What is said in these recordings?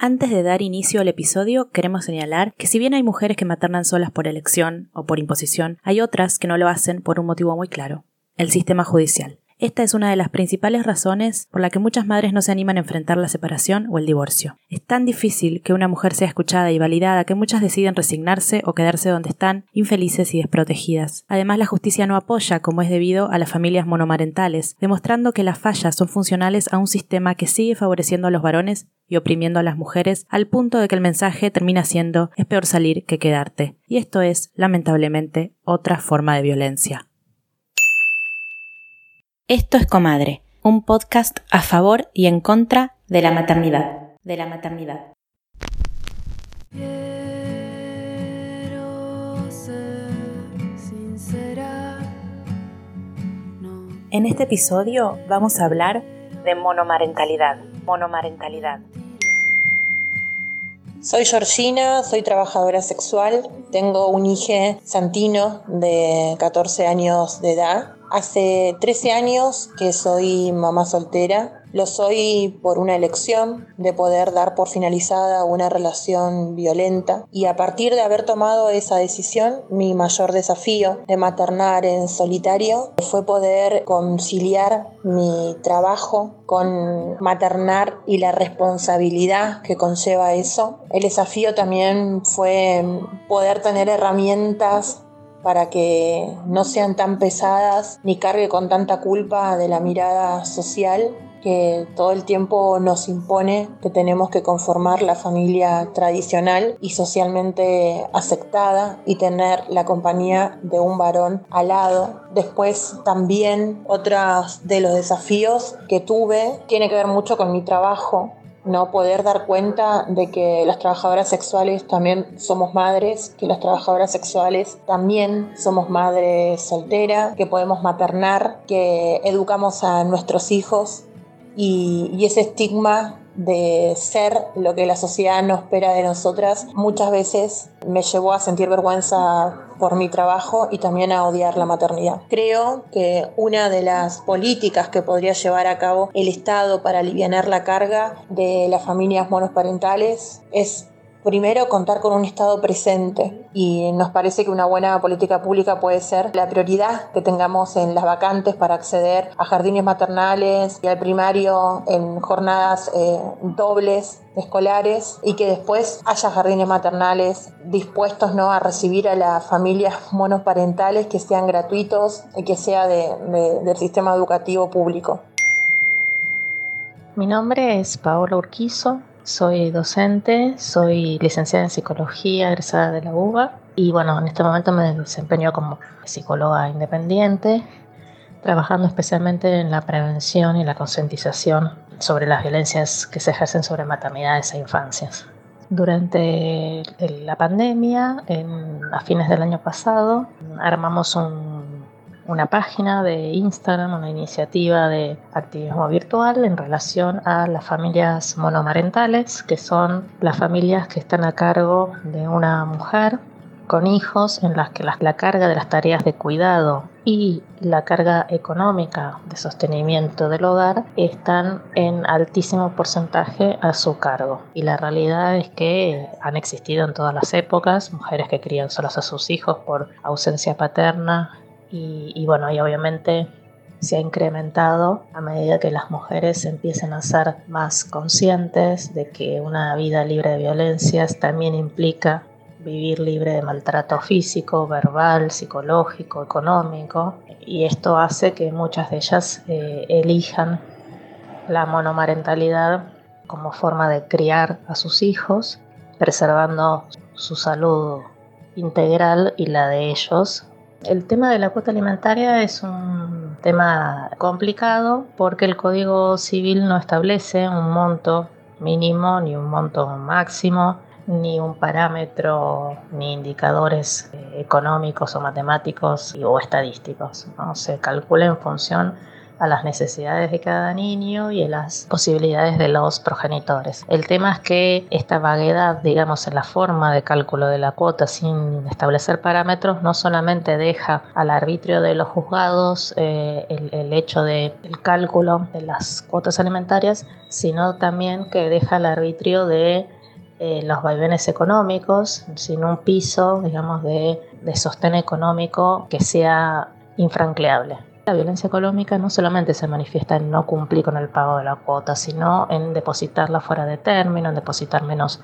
Antes de dar inicio al episodio, queremos señalar que si bien hay mujeres que maternan solas por elección o por imposición, hay otras que no lo hacen por un motivo muy claro, el sistema judicial. Esta es una de las principales razones por la que muchas madres no se animan a enfrentar la separación o el divorcio. Es tan difícil que una mujer sea escuchada y validada que muchas deciden resignarse o quedarse donde están, infelices y desprotegidas. Además, la justicia no apoya, como es debido, a las familias monomarentales, demostrando que las fallas son funcionales a un sistema que sigue favoreciendo a los varones y oprimiendo a las mujeres al punto de que el mensaje termina siendo es peor salir que quedarte. Y esto es, lamentablemente, otra forma de violencia. Esto es Comadre, un podcast a favor y en contra de la maternidad. De la maternidad. En este episodio vamos a hablar de monomarentalidad. Monomarentalidad. Soy Georgina, soy trabajadora sexual, tengo un hijo santino de 14 años de edad Hace 13 años que soy mamá soltera. Lo soy por una elección de poder dar por finalizada una relación violenta y a partir de haber tomado esa decisión, mi mayor desafío de maternar en solitario fue poder conciliar mi trabajo con maternar y la responsabilidad que conlleva eso. El desafío también fue poder tener herramientas para que no sean tan pesadas ni cargue con tanta culpa de la mirada social que todo el tiempo nos impone que tenemos que conformar la familia tradicional y socialmente aceptada y tener la compañía de un varón al lado. Después también otros de los desafíos que tuve tiene que ver mucho con mi trabajo no poder dar cuenta de que las trabajadoras sexuales también somos madres, que las trabajadoras sexuales también somos madres solteras, que podemos maternar, que educamos a nuestros hijos. Y, y ese estigma de ser lo que la sociedad no espera de nosotras, muchas veces me llevó a sentir vergüenza por mi trabajo y también a odiar la maternidad. Creo que una de las políticas que podría llevar a cabo el Estado para aliviar la carga de las familias monoparentales es Primero, contar con un Estado presente y nos parece que una buena política pública puede ser la prioridad que tengamos en las vacantes para acceder a jardines maternales y al primario en jornadas eh, dobles escolares y que después haya jardines maternales dispuestos ¿no? a recibir a las familias monoparentales que sean gratuitos y que sea del sistema educativo público. Mi nombre es Paola Urquizo, soy docente, soy licenciada en psicología, egresada de la UBA y bueno, en este momento me desempeño como psicóloga independiente, trabajando especialmente en la prevención y la concientización sobre las violencias que se ejercen sobre maternidades e infancias. Durante la pandemia, a fines del año pasado, armamos un una página de Instagram, una iniciativa de activismo virtual en relación a las familias monomarentales, que son las familias que están a cargo de una mujer con hijos en las que la, carga de las tareas de cuidado y la carga económica de sostenimiento del hogar están en altísimo porcentaje a su cargo. Y la realidad es que han existido en todas las épocas mujeres que crían solas a sus hijos por ausencia paterna y, bueno, y obviamente se ha incrementado a medida que las mujeres empiecen a ser más conscientes de que una vida libre de violencias también implica vivir libre de maltrato físico, verbal, psicológico, económico, y esto hace que muchas de ellas eh, elijan la monomarentalidad como forma de criar a sus hijos, preservando su salud integral y la de ellos el tema de la cuota alimentaria es un tema complicado porque el Código Civil no establece un monto mínimo ni un monto máximo ni un parámetro ni indicadores eh, económicos o matemáticos o estadísticos. Se calcula en función a las necesidades de cada niño y a las posibilidades de los progenitores. El tema es que esta vaguedad, digamos, en la forma de cálculo de la cuota sin establecer parámetros, no solamente deja al arbitrio de los juzgados eh, el, hecho del cálculo de las cuotas alimentarias, sino también que deja al arbitrio de eh, los vaivenes económicos, sin un piso, digamos, de, de sostén económico que sea infranqueable. La violencia económica no solamente se manifiesta en no cumplir con el pago de la cuota, sino en depositarla fuera de término, en depositar menos,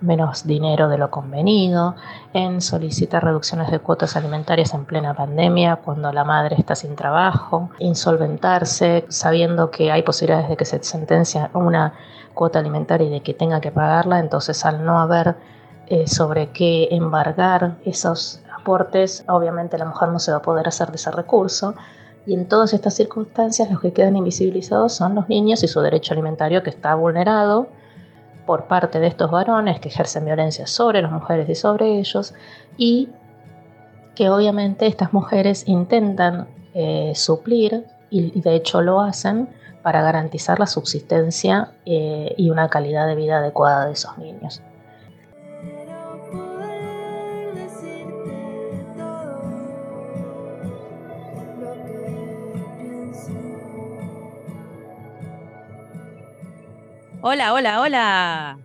menos dinero de lo convenido, en solicitar reducciones de cuotas alimentarias en plena pandemia cuando la madre está sin trabajo, insolventarse sabiendo que hay posibilidades de que se sentencia una cuota alimentaria y de que tenga que pagarla, entonces al no haber eh, sobre qué embargar esos aportes, obviamente la mujer no se va a poder hacer de ese recurso y en todas estas circunstancias los que quedan invisibilizados son los niños y su derecho alimentario que está vulnerado por parte de estos varones que ejercen violencia sobre las mujeres y sobre ellos y que obviamente estas mujeres intentan eh, suplir y, de hecho lo hacen para garantizar la subsistencia eh, y una calidad de vida adecuada de esos niños. Hola, hola, hola.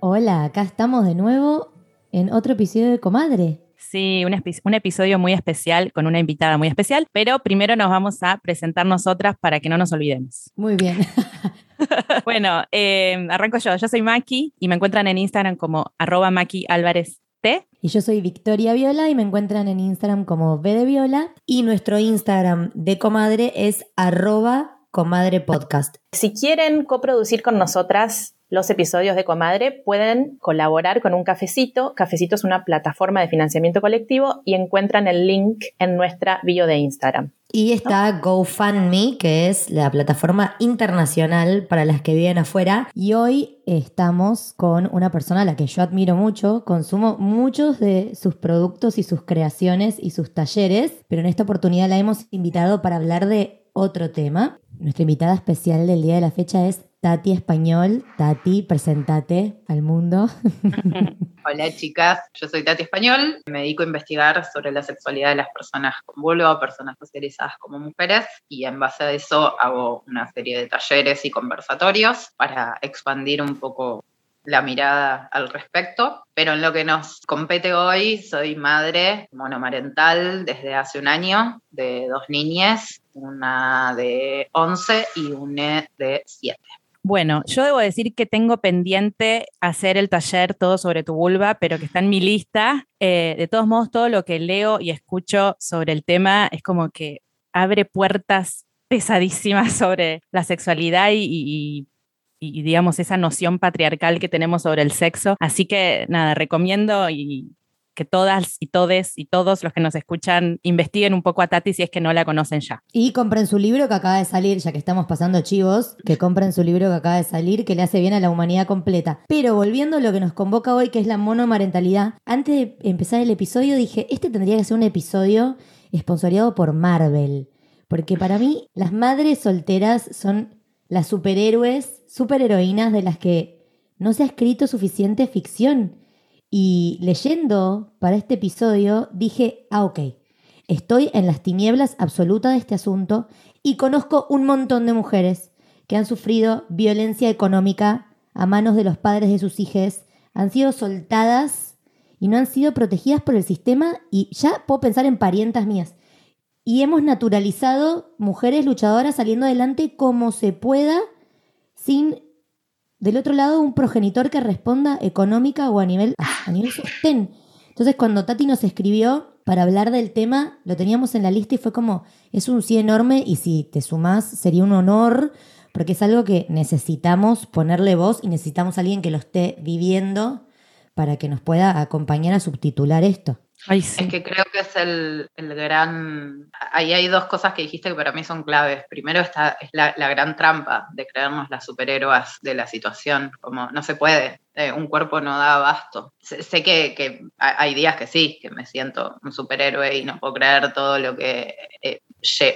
Hola, acá estamos de nuevo en otro episodio de Comadre. Sí, un, episodio muy especial con una invitada muy especial, pero primero nos vamos a presentar nosotras para que no nos olvidemos. Muy bien. bueno, eh, arranco yo. Yo soy Maki y me encuentran en Instagram como arroba Maki Álvarez T. Y yo soy Victoria Viola y me encuentran en Instagram como B de Viola. Y nuestro Instagram de Comadre es arroba Comadre Podcast. Si quieren coproducir con nosotras los episodios de Comadre, pueden colaborar con un cafecito. Cafecito es una plataforma de financiamiento colectivo y encuentran el link en nuestra bio de Instagram. Y está GoFundMe, que es la plataforma internacional para las que viven afuera. Y hoy estamos con una persona a la que yo admiro mucho, consumo muchos de sus productos y sus creaciones y sus talleres, pero en esta oportunidad la hemos invitado para hablar de otro tema. Nuestra invitada especial del día de la fecha es Tati Español. Tati, presentate al mundo. Hola chicas, yo soy Tati Español, me dedico a investigar sobre la sexualidad de las personas con vulva, personas socializadas como mujeres, y en base a eso hago una serie de talleres y conversatorios para expandir un poco la mirada al respecto, pero en lo que nos compete hoy, soy madre monomarental desde hace un año de dos niñas, una de 11 y una de 7. Bueno, yo debo decir que tengo pendiente hacer el taller todo sobre tu vulva, pero que está en mi lista. Eh, de todos modos, todo lo que leo y escucho sobre el tema es como que abre puertas pesadísimas sobre la sexualidad y y, digamos, esa noción patriarcal que tenemos sobre el sexo. Así que nada, recomiendo y que todas y todes y todos los que nos escuchan investiguen un poco a Tati si es que no la conocen ya. Y compren su libro que acaba de salir, ya que estamos pasando chivos, que compren su libro que acaba de salir, que le hace bien a la humanidad completa. Pero volviendo a lo que nos convoca hoy, que es la monomarentalidad, antes de empezar el episodio dije, este tendría que ser un episodio esponsoriado por Marvel. Porque para mí las madres solteras son las superhéroes, superheroínas de las que no se ha escrito suficiente ficción. Y leyendo para este episodio dije, ah, ok, estoy en las tinieblas absolutas de este asunto y conozco un montón de mujeres que han sufrido violencia económica a manos de los padres de sus hijas, han sido soltadas y no han sido protegidas por el sistema y ya puedo pensar en parientas mías. Y hemos naturalizado mujeres luchadoras saliendo adelante como se pueda sin del otro lado un progenitor que responda económica o a nivel a nivel sostén. Entonces cuando Tati nos escribió para hablar del tema, lo teníamos en la lista y fue como es un sí enorme y si te sumás sería un honor porque es algo que necesitamos ponerle voz y necesitamos a alguien que lo esté viviendo para que nos pueda acompañar a subtitular esto. Es que creo que es el, gran... Ahí hay dos cosas que dijiste que para mí son claves. Primero está, es la, gran trampa de creernos las superhéroes de la situación, como no se puede, eh, un cuerpo no da abasto. Sé, que, hay días que sí, que me siento un superhéroe y no puedo creer todo lo que... Eh,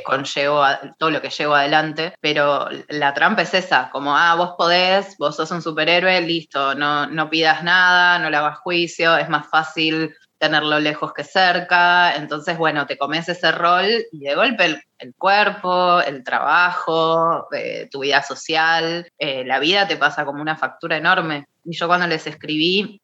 conllevo todo lo que llevo adelante, pero la trampa es esa, como, ah, vos podés, vos sos un superhéroe, listo, no, no pidas nada, no le hagas juicio, es más fácil tenerlo lejos que cerca, entonces, bueno, te comes ese rol y de golpe el, cuerpo, el trabajo, eh, tu vida social, eh, la vida te pasa como una factura enorme. Y yo cuando les escribí,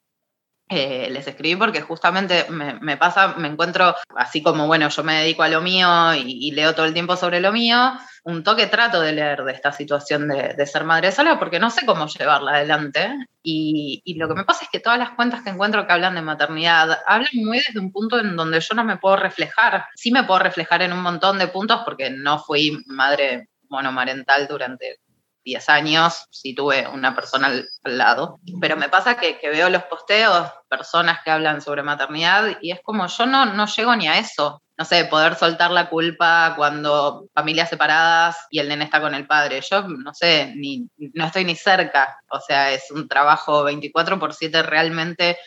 eh, les escribí porque justamente me, pasa, me encuentro así como, bueno, yo me dedico a lo mío y, leo todo el tiempo sobre lo mío, un toque trato de leer de esta situación de, ser madre sola porque no sé cómo llevarla adelante. Y, y, lo que me pasa es que todas las cuentas que encuentro que hablan de maternidad hablan muy desde un punto en donde yo no me puedo reflejar. Sí me puedo reflejar en un montón de puntos porque no fui madre monomarental durante 10 años, si tuve una persona al, lado. Pero me pasa que, veo los posteos, personas que hablan sobre maternidad, y es como yo no, no llego ni a eso. No sé, poder soltar la culpa cuando familias separadas y el nene está con el padre. Yo no sé, ni, no estoy ni cerca. O sea, es un trabajo 24 por 7 realmente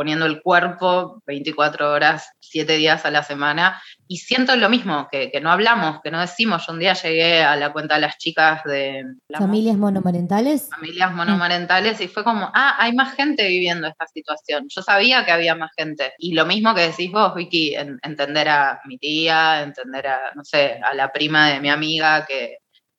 poniendo el cuerpo 24 horas, 7 días a la semana. Y siento lo mismo, que, no hablamos, que no decimos. Yo un día llegué a la cuenta de las chicas de... ¿Familias monomarentales? Familias monomarentales y fue como, ah, hay más gente viviendo esta situación. Yo sabía que había más gente. Y lo mismo que decís vos, Vicky, entender a mi tía, entender a, no sé, a la prima de mi amiga que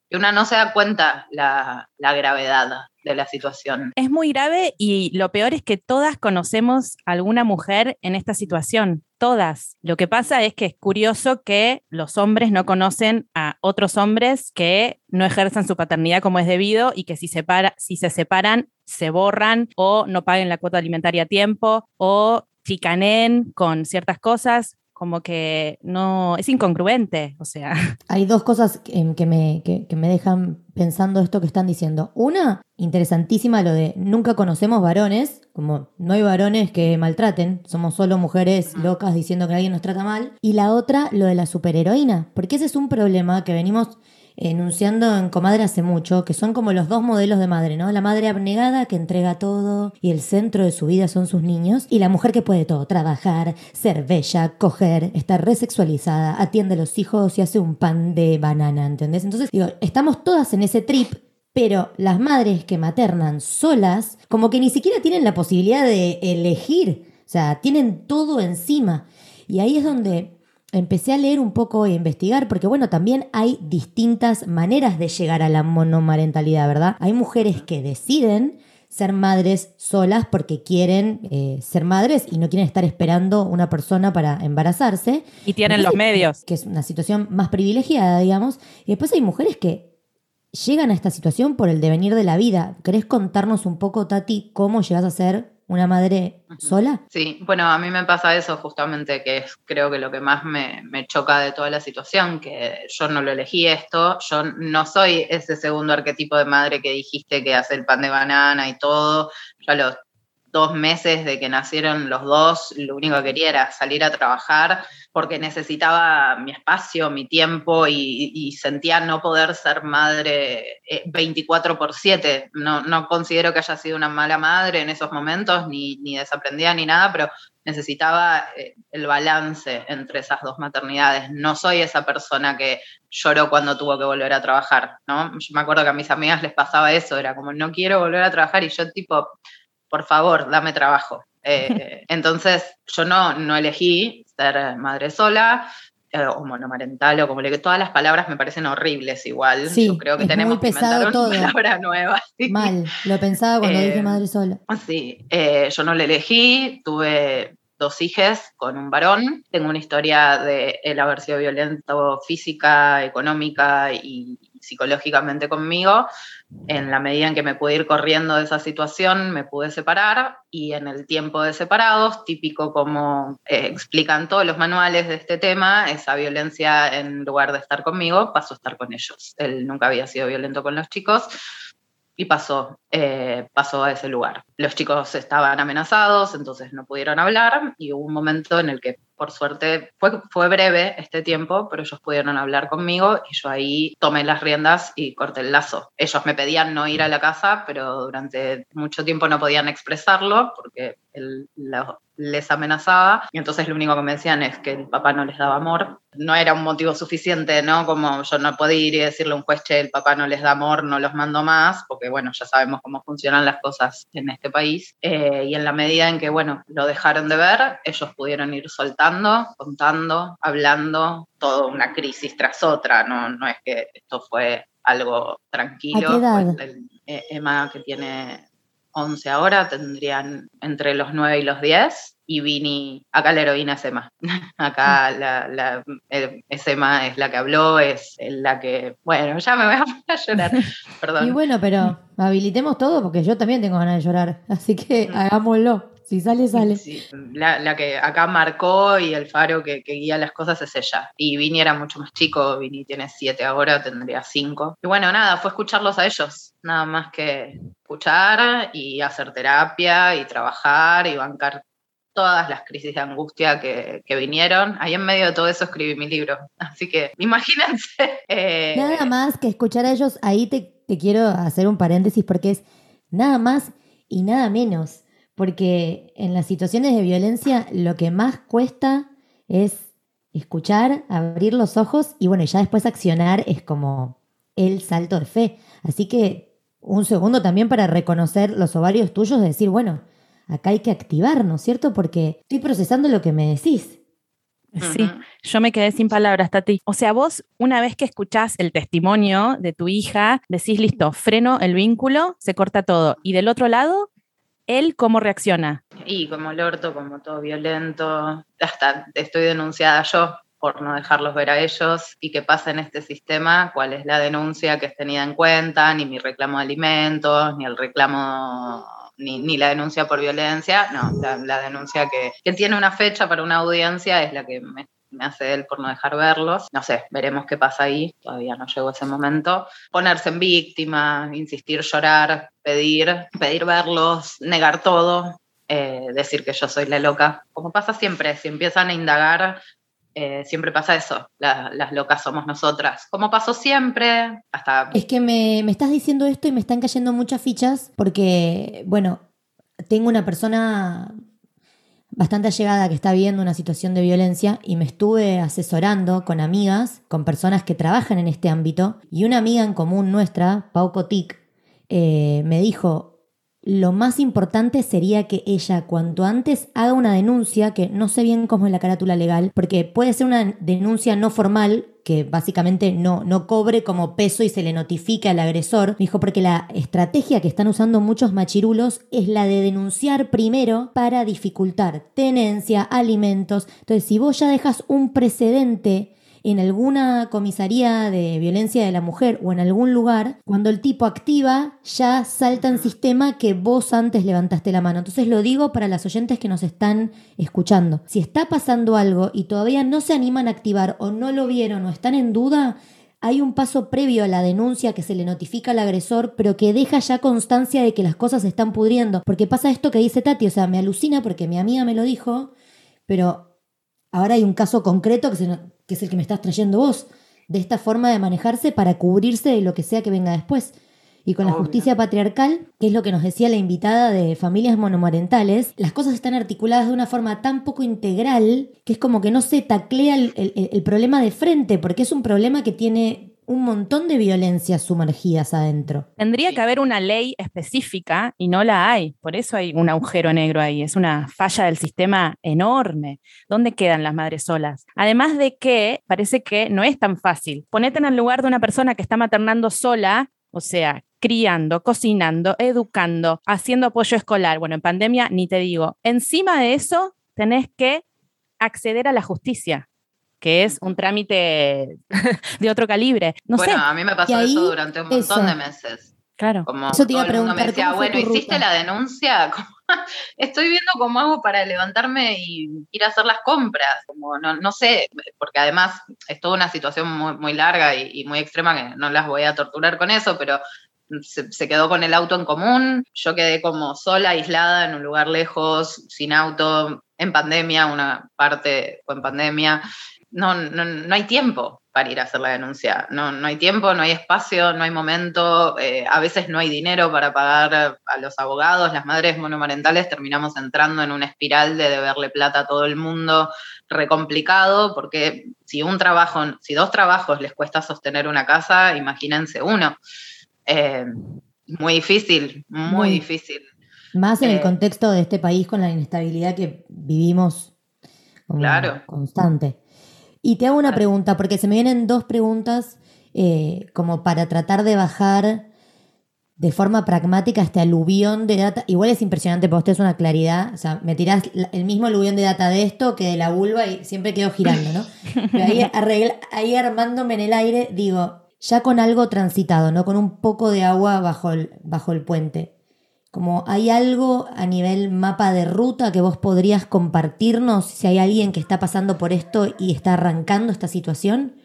y una no se da cuenta la, la, gravedad de la situación. Es muy grave y lo peor es que todas conocemos a alguna mujer en esta situación, todas. Lo que pasa es que es curioso que los hombres no conocen a otros hombres que no ejerzan su paternidad como es debido y que si, separa, si se separan se borran o no paguen la cuota alimentaria a tiempo o chicanen con ciertas cosas como que no, es incongruente, o sea. Hay dos cosas que, me, que, me dejan pensando esto que están diciendo. Una, interesantísima, lo de nunca conocemos varones, como no hay varones que maltraten, somos solo mujeres locas diciendo que alguien nos trata mal. Y la otra, lo de la superheroína, porque ese es un problema que venimos enunciando en Comadre hace mucho, que son como los dos modelos de madre, ¿no? La madre abnegada que entrega todo y el centro de su vida son sus niños, y la mujer que puede todo, trabajar, ser bella, coger, estar resexualizada, atiende a los hijos y hace un pan de banana, ¿entendés? Entonces, digo, estamos todas en ese trip pero las madres que maternan solas, como que ni siquiera tienen la posibilidad de elegir, o sea, tienen todo encima. Y ahí es donde empecé a leer un poco e investigar, porque bueno, también hay distintas maneras de llegar a la monomarentalidad, ¿verdad? Hay mujeres que deciden ser madres solas porque quieren eh, ser madres y no quieren estar esperando una persona para embarazarse. Y tienen los medios. Que es una situación más privilegiada, digamos. Y después hay mujeres que llegan a esta situación por el devenir de la vida. ¿Querés contarnos un poco, Tati, cómo llegas a ser una madre sola? Sí, bueno, a mí me pasa eso justamente, que es creo que lo que más me, choca de toda la situación, que yo no lo elegí esto, yo no soy ese segundo arquetipo de madre que dijiste que hace el pan de banana y todo, ya los dos meses de que nacieron los dos, lo único que quería era salir a trabajar porque necesitaba mi espacio, mi tiempo y, sentía no poder ser madre 24 eh, por 7. No, no, considero que haya sido una mala madre en esos momentos, ni, ni desaprendida ni nada, pero necesitaba eh, el balance entre esas dos maternidades. No soy esa persona que lloró cuando tuvo que volver a trabajar, ¿no? Yo me acuerdo que a mis amigas les pasaba eso, era como, no quiero volver a trabajar y yo tipo, por favor, dame trabajo. Eh, entonces, yo no, no elegí ser madre sola, eh, o monomarental, o como le que todas las palabras me parecen horribles igual. Sí, yo creo que tenemos que inventar una palabra nueva. Mal, lo pensaba cuando dije eh, madre sola. Sí, yo no le elegí, tuve dos hijas con un varón, tengo una historia de él haber sido violento física, económica y psicológicamente conmigo. En la medida en que me pude ir corriendo de esa situación, me pude separar y en el tiempo de separados, típico como eh, explican todos los manuales de este tema, esa violencia en lugar de estar conmigo pasó a estar con ellos. Él nunca había sido violento con los chicos y pasó, eh, pasó a ese lugar. Los chicos estaban amenazados, entonces no pudieron hablar y hubo un momento en el que por suerte, fue, fue breve este tiempo, pero ellos pudieron hablar conmigo y yo ahí tomé las riendas y corté el lazo. Ellos me pedían no ir a la casa, pero durante mucho tiempo no podían expresarlo porque la, les amenazaba. Y entonces lo único que me decían es que el papá no les daba amor. No era un motivo suficiente, ¿no? Como yo no podía ir y decirle a un juez, che, el papá no les da amor, no los mando más, porque bueno, ya sabemos cómo funcionan las cosas en este país. Eh, y en la medida en que, bueno, lo dejaron de ver, ellos pudieron ir soltando, contando, hablando, toda una crisis tras otra, no, no es que esto fue algo tranquilo. Eh, Emma, que tiene 11 ahora, tendrían entre los 9 y los 10. Y Vini, acá la heroína es Emma. acá la, la eh, es Emma, es la que habló, es la que. Bueno, ya me voy a llorar. Perdón. Y bueno, pero habilitemos todo porque yo también tengo ganas de llorar. Así que mm. hagámoslo. Si sale, sale. la, que acá marcó y el faro que, guía las cosas es ella. Y Vini era mucho más chico, Vini tiene siete ahora, tendría cinco. Y bueno, nada, fue escucharlos a ellos, nada más que escuchar y hacer terapia y trabajar y bancar todas las crisis de angustia que, vinieron. Ahí en medio de todo eso escribí mi libro. Así que imagínense. Eh, nada más que escuchar a ellos, ahí te, te quiero hacer un paréntesis porque es nada más y nada menos porque en las situaciones de violencia lo que más cuesta es escuchar, abrir los ojos y bueno, ya después accionar es como el salto de fe. Así que un segundo también para reconocer los ovarios tuyos, de decir, bueno, acá hay que activarnos, ¿cierto? Porque estoy procesando lo que me decís. Sí, yo me quedé sin palabras, Tati. O sea, vos una vez que escuchás el testimonio de tu hija, decís, listo, freno el vínculo, se corta todo. Y del otro lado, ¿Él cómo reacciona? Y como el orto, como todo violento, hasta estoy denunciada yo por no dejarlos ver a ellos y qué pasa en este sistema, cuál es la denuncia que es tenida en cuenta, ni mi reclamo de alimentos, ni el reclamo, ni, la denuncia por violencia, no, la, denuncia que, que, tiene una fecha para una audiencia es la que me me hace él por no dejar verlos. No sé, veremos qué pasa ahí, todavía no llegó ese momento. Ponerse en víctima, insistir, llorar, pedir, pedir verlos, negar todo, eh, decir que yo soy la loca. Como pasa siempre, si empiezan a indagar, eh, siempre pasa eso, las locas somos nosotras. Como pasó siempre, hasta... Es que me, me estás diciendo esto y me están cayendo muchas fichas porque, bueno, tengo una persona bastante allegada que está viviendo una situación de violencia y me estuve asesorando con amigas, con personas que trabajan en este ámbito y una amiga en común nuestra, Pau Cotic, eh, me dijo, lo más importante sería que ella cuanto antes haga una denuncia, que no sé bien cómo es la carátula legal, porque puede ser una denuncia no formal, que básicamente no, no cobre como peso y se le notifique al agresor. Dijo, porque la estrategia que están usando muchos machirulos es la de denunciar primero para dificultar tenencia, alimentos. Entonces, si vos ya dejas un precedente en alguna comisaría de violencia de la mujer o en algún lugar, cuando el tipo activa, ya salta en sistema que vos antes levantaste la mano. Entonces lo digo para las oyentes que nos están escuchando. Si está pasando algo y todavía no se animan a activar o no lo vieron o están en duda, hay un paso previo a la denuncia que se le notifica al agresor, pero que deja ya constancia de que las cosas se están pudriendo. Porque pasa esto que dice Tati, o sea, me alucina porque mi amiga me lo dijo, pero ahora hay un caso concreto que se, que es el que me estás trayendo vos, de esta forma de manejarse para cubrirse de lo que sea que venga después. Y con la justicia patriarcal, que es lo que nos decía la invitada de familias monomarentales, las cosas están articuladas de una forma tan poco integral que es como que no se taclea el problema de frente, porque es un problema que tiene un montón de violencias sumergidas adentro. Tendría que haber una ley específica y no la hay. Por eso hay un agujero negro ahí. Es una falla del sistema enorme. ¿Dónde quedan las madres solas? Además de que parece que no es tan fácil. Ponete en el lugar de una persona que está maternando sola, o sea, criando, cocinando, educando, haciendo apoyo escolar. Bueno, en pandemia ni te digo. Encima de eso, tenés que acceder a la justicia que es un trámite de otro calibre. No bueno, a mí me pasó eso durante un montón de meses. Claro. Como eso te iba a preguntar. Me decía, bueno, ¿hiciste la denuncia? Estoy viendo cómo hago para levantarme y ir a hacer las compras. Como no, no sé, porque además es toda una situación muy, muy larga y, y, muy extrema que no las voy a torturar con eso, pero se, se, quedó con el auto en común. Yo quedé como sola, aislada en un lugar lejos, sin auto, en pandemia, una parte fue en pandemia no, no, no hay tiempo. para ir a hacer la denuncia. No, no hay tiempo, no hay espacio, no hay momento, eh, a veces no hay dinero para pagar a los abogados, las madres monomarentales terminamos entrando en una espiral de deberle plata a todo el mundo, recomplicado, porque si un trabajo, si dos trabajos les cuesta sostener una casa, imagínense uno. Eh, muy difícil, muy, difícil. Más en el eh, contexto de este país con la inestabilidad que vivimos claro. constante. Y te hago una pregunta, porque se me vienen dos preguntas eh, como para tratar de bajar de forma pragmática este aluvión de data. Igual es impresionante, porque usted es una claridad. O sea, me tirás el mismo aluvión de data de esto que de la vulva y siempre quedo girando, ¿no? Pero ahí, ahí armándome en el aire, digo, ya con algo transitado, ¿no? Con un poco de agua bajo el, bajo el puente. Como hay algo a nivel mapa de ruta que vos podrías compartirnos si hay alguien que está pasando por esto y está arrancando esta situación.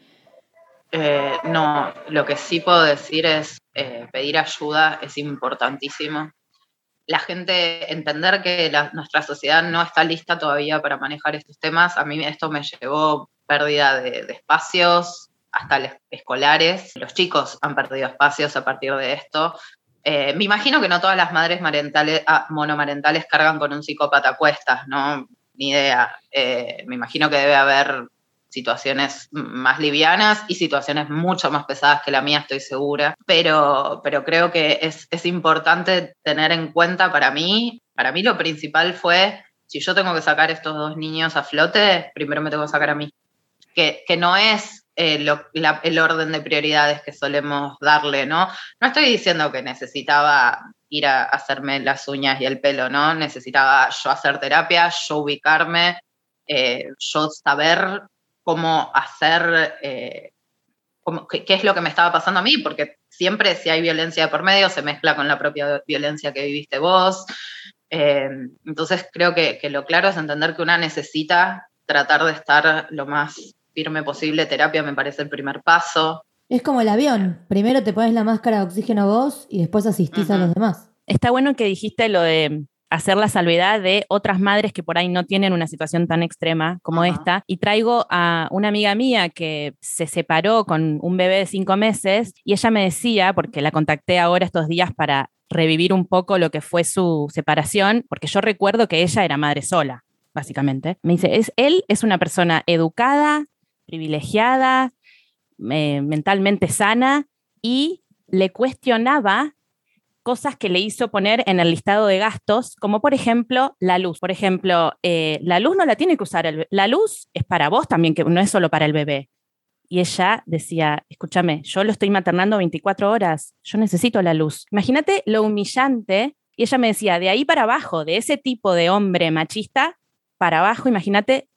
Eh, no, lo que sí puedo decir es eh, pedir ayuda es importantísimo. La gente entender que nuestra sociedad no está lista todavía para manejar estos temas. A mí esto me llevó pérdida de, de espacios, hasta escolares. Los chicos han perdido espacios a partir de esto. Eh, me imagino que no todas las madres ah, monomarentales cargan con un psicópata a cuestas, ¿no? Ni idea. Eh, me imagino que debe haber situaciones más livianas y situaciones mucho más pesadas que la mía, estoy segura. Pero, pero creo que es, es importante tener en cuenta para mí, para mí lo principal fue, si yo tengo que sacar estos dos niños a flote, primero me tengo que sacar a mí. Que, que no es eh, el orden de prioridades que solemos darle, ¿no? No estoy diciendo que necesitaba ir a hacerme las uñas y el pelo, ¿no? Necesitaba yo hacer terapia, yo ubicarme, eh, yo saber cómo hacer, eh, qué, es lo que me estaba pasando a mí, porque siempre si hay violencia por medio se mezcla con la propia violencia que viviste vos. entonces creo que lo claro es entender que una necesita tratar de estar lo más firme posible, terapia me parece el primer paso. Es como el avión, primero te pones la máscara de oxígeno vos y después asistís a los demás. Está bueno que dijiste lo de hacer la salvedad de otras madres que por ahí no tienen una situación tan extrema como esta. Y traigo a una amiga mía que se separó con un bebé de cinco meses y ella me decía, porque la contacté ahora estos días para revivir un poco lo que fue su separación, porque yo recuerdo que ella era madre sola, básicamente. Me dice, es, él es una persona educada, privilegiada, eh, mentalmente sana, y le cuestionaba cosas que le hizo poner en el listado de gastos, como por ejemplo la luz. Por ejemplo, eh, la luz no la tiene que usar, la luz es para vos también, que no es solo para el bebé. Y ella decía, escúchame, yo lo estoy maternando 24 horas, yo necesito la luz. Imagínate lo humillante. Y ella me decía, de ahí para abajo, de ese tipo de hombre machista, para abajo, imagínate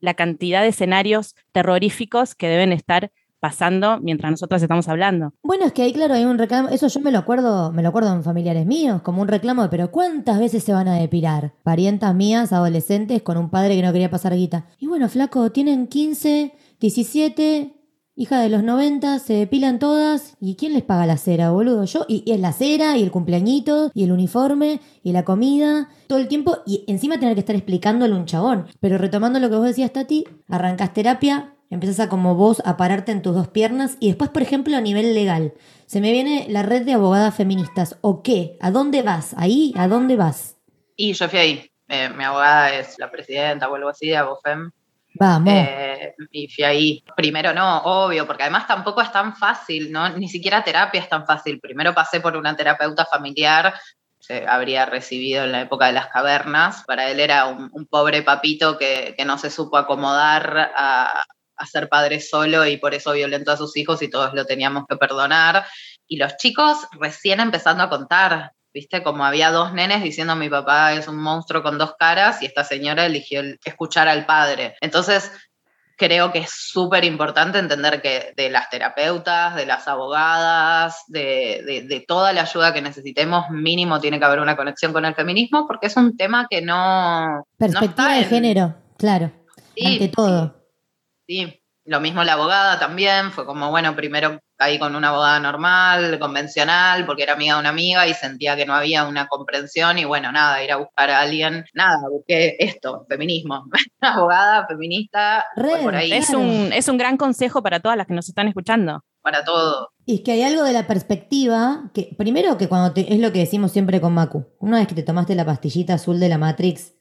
la cantidad de escenarios terroríficos que deben estar pasando mientras nosotros estamos hablando. Bueno, es que ahí claro hay un reclamo, eso yo me lo acuerdo, me lo acuerdo en familiares míos, como un reclamo, pero ¿cuántas veces se van a depilar? Parientas mías, adolescentes, con un padre que no quería pasar guita. Y bueno, flaco, tienen 15, 17, hija de los 90, se depilan todas. ¿Y quién les paga la cera, boludo? Yo. Y, es la cera, y el cumpleañito, y el uniforme, y la comida, todo el tiempo. Y encima tener que estar explicándole a un chabón. Pero retomando lo que vos decías, Tati, arrancas terapia, empezás a como vos a pararte en tus dos piernas. Y después, por ejemplo, a nivel legal, se me viene la red de abogadas feministas. ¿O qué? ¿A dónde vas? ¿Ahí? ¿A dónde vas? Y yo fui ahí. Eh, mi abogada es la presidenta o algo así de Abofem. Vamos. Eh, y fui ahí. Primero no, obvio, porque además tampoco es tan fácil, ¿no? Ni siquiera terapia es tan fácil. Primero pasé por una terapeuta familiar, se habría recibido en la época de las cavernas. Para él era un, pobre papito que, no se supo acomodar a, a ser padre solo y por eso violentó a sus hijos y todos lo teníamos que perdonar. Y los chicos recién empezando a contar, ¿viste? Como había dos nenes diciendo mi papá es un monstruo con dos caras y esta señora eligió escuchar al padre. Entonces, creo que es súper importante entender que de las terapeutas, de las abogadas, de, toda la ayuda que necesitemos, mínimo tiene que haber una conexión con el feminismo, porque es un tema que no... Perspectiva de género, claro, ante todo. sí, lo mismo la abogada también, fue como, bueno, primero caí con una abogada normal, convencional, porque era amiga de una amiga y sentía que no había una comprensión y bueno, nada, ir a buscar a alguien, nada, busqué esto, feminismo, abogada, feminista, por ahí. Es, un, es un gran consejo para todas las que nos están escuchando. Para todo. Y es que hay algo de la perspectiva, que primero que cuando te, es lo que decimos siempre con Macu, una vez que te tomaste la pastillita azul de la Matrix,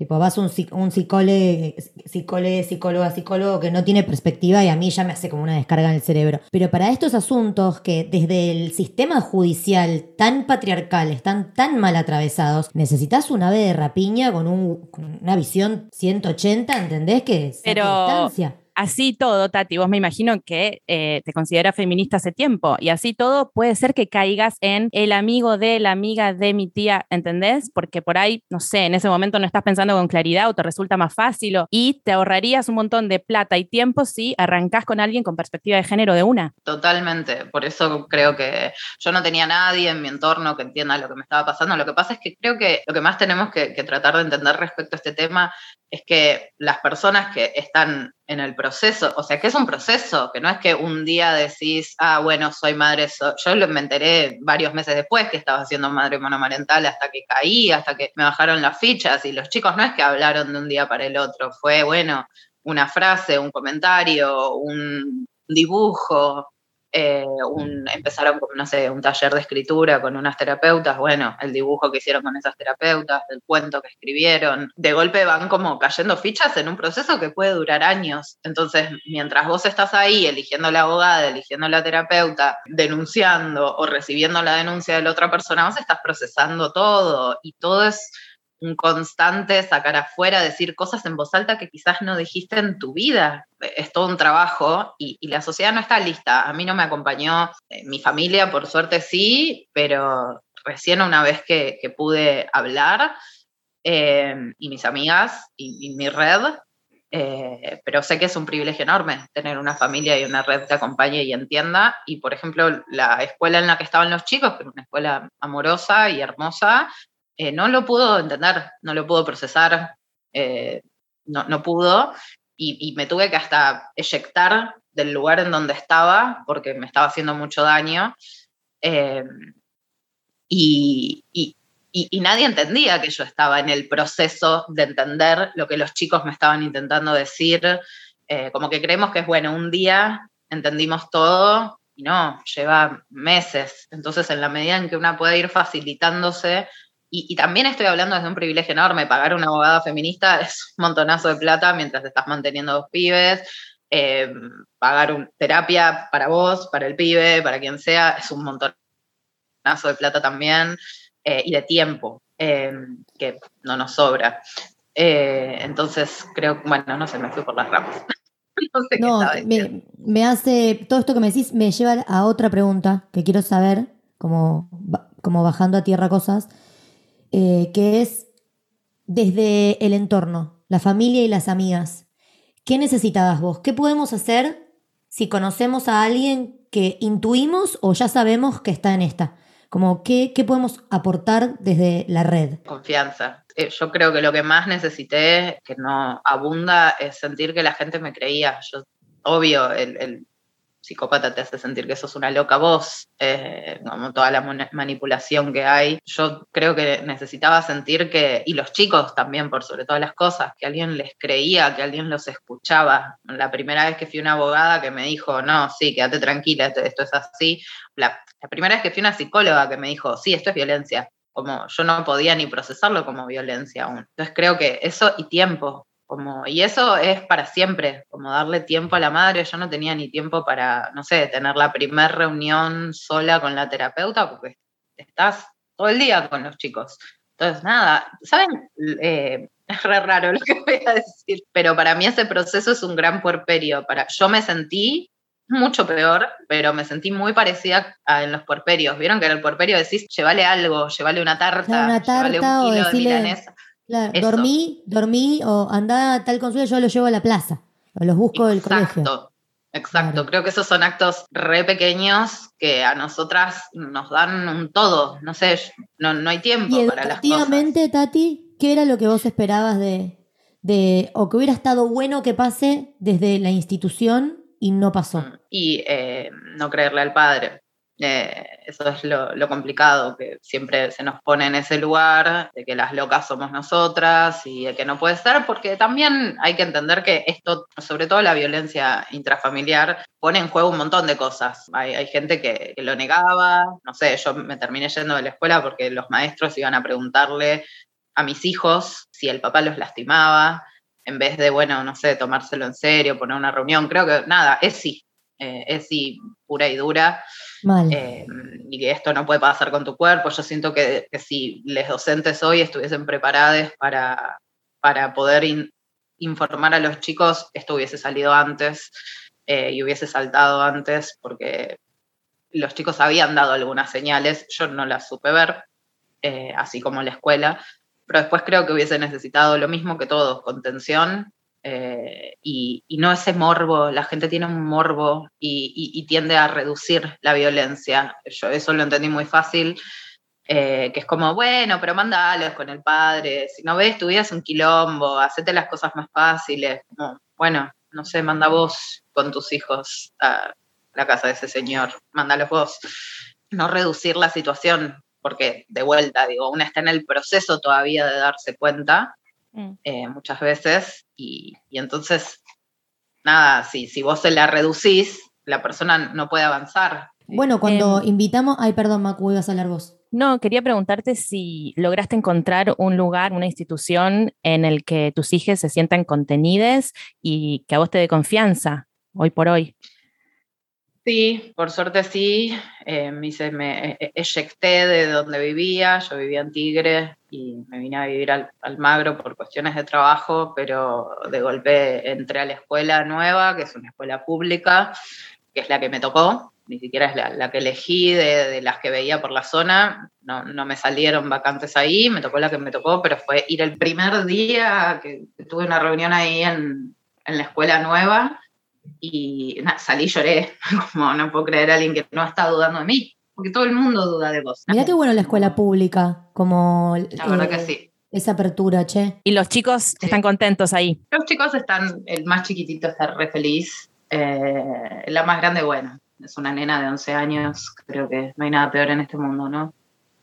Tipo, vas un, un psicólogo, psicóloga, psicólogo que no tiene perspectiva y a mí ya me hace como una descarga en el cerebro. Pero para estos asuntos que desde el sistema judicial tan patriarcal están tan mal atravesados, necesitas un ave de rapiña con, un, con una visión 180, ¿entendés? Que Pero... distancia así todo, Tati, vos me imagino que eh, te consideras feminista hace tiempo y así todo puede ser que caigas en el amigo de la amiga de mi tía, ¿entendés? Porque por ahí, no sé, en ese momento no estás pensando con claridad o te resulta más fácil y te ahorrarías un montón de plata y tiempo si arrancás con alguien con perspectiva de género de una. Totalmente, por eso creo que yo no tenía nadie en mi entorno que entienda lo que me estaba pasando. Lo que pasa es que creo que lo que más tenemos que tratar de entender respecto a este tema es que las personas que están en el proceso, o sea, que es un proceso, que no es que un día decís, ah, bueno, soy madre, yo me enteré varios meses después que estaba siendo madre monomarental hasta que caí, hasta que me bajaron las fichas y los chicos no es que hablaron de un día para el otro, fue, bueno, una frase, un comentario, un dibujo, eh, un, empezaron con, no sé, un taller de escritura con unas terapeutas, bueno, el dibujo que hicieron con esas terapeutas, el cuento que escribieron, de golpe van como cayendo fichas en un proceso que puede durar años. Entonces, mientras vos estás ahí eligiendo la abogada, eligiendo la terapeuta, denunciando o recibiendo la denuncia de la otra persona, vos estás procesando todo y todo es un constante sacar afuera, decir cosas en voz alta que quizás no dijiste en tu vida. Es todo un trabajo y, la sociedad no está lista. A mí no me acompañó eh, mi familia, por suerte sí, pero recién una vez que, pude hablar eh, y mis amigas y, mi red, eh, pero sé que es un privilegio enorme tener una familia y una red que acompañe y entienda. Y, por ejemplo, la escuela en la que estaban los chicos, que una escuela amorosa y hermosa, eh, no lo pudo entender, no lo pudo procesar, eh, no, pudo, y, me tuve que hasta eyectar del lugar en donde estaba porque me estaba haciendo mucho daño. Eh, y, nadie entendía que yo estaba en el proceso de entender lo que los chicos me estaban intentando decir, como que creemos que es bueno, un día entendimos todo y no, lleva meses. Entonces, en la medida en que una puede ir facilitándose y, también estoy hablando desde un privilegio enorme. Pagar una abogada feminista es un montonazo de plata mientras estás manteniendo dos pibes. Eh, pagar un, terapia para vos, para el pibe, para quien sea, es un montonazo de plata también. Eh, y de tiempo, eh, que no nos sobra. entonces, creo, bueno, no sé, me fui por las ramas. no sé no, me, me, hace, todo esto que me decís me lleva a otra pregunta que quiero saber, como, como bajando a tierra cosas. Eh, que es desde el entorno, la familia y las amigas. ¿Qué necesitabas vos? ¿Qué podemos hacer si conocemos a alguien que intuimos o ya sabemos que está en esta? Como, ¿qué, qué podemos aportar desde la red? Confianza. Eh, yo creo que lo que más necesité, que no abunda, es sentir que la gente me creía. Yo, obvio, el psicópata te hace sentir que sos una loca voz, eh, como toda la manipulación que hay. Yo creo que necesitaba sentir que, y los chicos también, por sobre todas las cosas, que alguien les creía, que alguien los escuchaba. La primera vez que fui una abogada que me dijo, no, sí, quédate tranquila, esto, es así. La, la primera vez que fui una psicóloga que me dijo, sí, esto es violencia. Como yo no podía ni procesarlo como violencia aún. Entonces creo que eso y tiempo, y eso es para siempre, como darle tiempo a la madre. Yo no tenía ni tiempo para, no sé, tener la primera reunión sola con la terapeuta, porque estás todo el día con los chicos. Entonces, nada, ¿saben? Eh, es re raro lo que voy a decir, pero para mí ese proceso es un gran puerperio. Para, yo me sentí mucho peor, pero me sentí muy parecida a en los puerperios. ¿Vieron que en el puerperio decís, llévale algo, llévale una tarta, una tarta un kilo de milanesa? Dormí, dormí o anda a tal consulta, yo lo llevo a la plaza, o los busco del colegio. Exacto, creo que esos son actos re pequeños que a nosotras nos dan un todo, no sé, no, no hay tiempo para las cosas. Tati, ¿qué era lo que vos esperabas de, de, o que hubiera estado bueno que pase desde la institución y no pasó. Mm, y eh, no creerle al padre. Eh, eso es lo, complicado, que siempre se nos pone en ese lugar de que las locas somos nosotras y de que no puede ser, porque también hay que entender que esto, sobre todo la violencia intrafamiliar, pone en juego un montón de cosas. Hay, gente que, lo negaba, no sé, yo me terminé yendo de la escuela porque los maestros iban a preguntarle a mis hijos si el papá los lastimaba, en vez de, bueno, no sé, tomárselo en serio, poner una reunión. Creo que nada, es sí, eh, es sí pura y dura. Eh, y que esto no puede pasar con tu cuerpo. Yo siento que, si los docentes hoy estuviesen preparados para, para poder informar a los chicos, esto hubiese salido antes eh, y hubiese saltado antes, porque los chicos habían dado algunas señales, yo no las supe ver, así como la escuela, pero después creo que hubiese necesitado lo mismo que todos, contención eh, y, no ese morbo, la gente tiene un morbo y, tiende a reducir la violencia. Yo eso lo entendí muy fácil, eh, que es como, bueno, pero mandalos con el padre, si no ves tu vida es un quilombo, hacete las cosas más fáciles, bueno, no sé, manda vos con tus hijos a la casa de ese señor, mándalos vos. No reducir la situación, porque de vuelta, digo, una está en el proceso todavía de darse cuenta Mm. Eh, muchas veces y, entonces, nada, si, si vos se la reducís, la persona no puede avanzar. Bueno, cuando em, invitamos, ay, perdón, Macu, ibas a hablar vos. No, quería preguntarte si lograste encontrar un lugar, una institución en el que tus hijos se sientan contenidas y que a vos te dé confianza hoy por hoy. Sí, por suerte sí. Eh, me, me eyecté de donde vivía. Yo vivía en Tigre y me vine a vivir al, Magro por cuestiones de trabajo, pero de golpe entré a la escuela nueva, que es una escuela pública, que es la que me tocó. Ni siquiera es la, que elegí de, las que veía por la zona. No, no, me salieron vacantes ahí, me tocó la que me tocó, pero fue ir el primer día que tuve una reunión ahí en, en la escuela nueva y salí y lloré, como no puedo creer a alguien que no está dudando de mí, porque todo el mundo duda de vos. Mirá qué bueno la escuela pública, como... La verdad que eh, sí. Esa apertura, che. Y los chicos están contentos ahí. Los chicos están, el más chiquitito está re feliz, eh, la más grande, bueno, es una nena de 11 años, creo que no hay nada peor en este mundo, ¿no?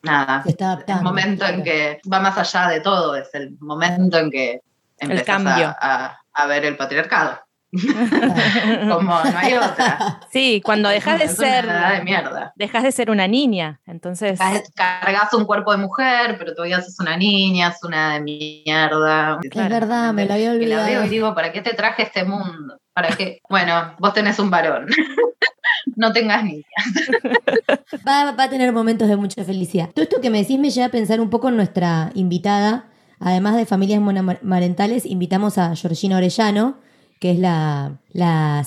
Nada. es el momento en que va más allá de todo, es el momento en que empezás a, a ver el patriarcado. Como no hay otra. Sí, cuando dejas de ser. de mierda. Dejas de ser una niña. Entonces. Cargas un cuerpo de mujer, pero todavía sos una niña, es una de mierda. Es verdad, me lo había olvidado. y digo, ¿para qué te traje este mundo? ¿Para qué? Bueno, vos tenés un varón. no tengas niñas. Va, va, a tener momentos de mucha felicidad. Todo esto que me decís me lleva a pensar un poco en nuestra invitada. Además de familias monomarentales, invitamos a Georgina Orellano, que es la,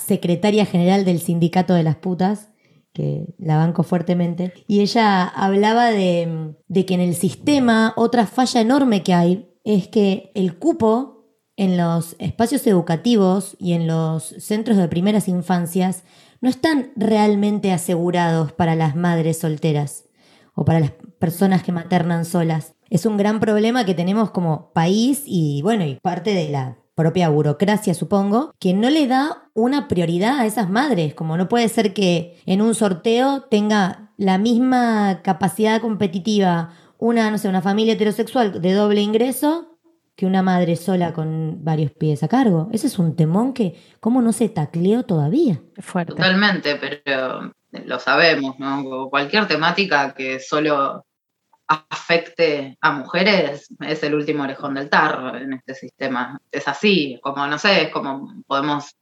secretaria general del sindicato de las putas, que la banco fuertemente, y ella hablaba de, de que en el sistema otra falla enorme que hay es que el cupo en los espacios educativos y en los centros de primeras infancias no están realmente asegurados para las madres solteras o para las personas que maternan solas. Es un gran problema que tenemos como país y bueno, y parte de la propia burocracia, supongo, que no le da una prioridad a esas madres, como no puede ser que en un sorteo tenga la misma capacidad competitiva una, no sé, una familia heterosexual de doble ingreso que una madre sola con varios pies a cargo. Ese es un temón que, ¿cómo no se tacleó todavía? Fuerte. Totalmente, pero lo sabemos, ¿no? Cualquier temática que solo afecte a mujeres es el último orejón del tarro en este sistema. Es así, como no sé, es como podemos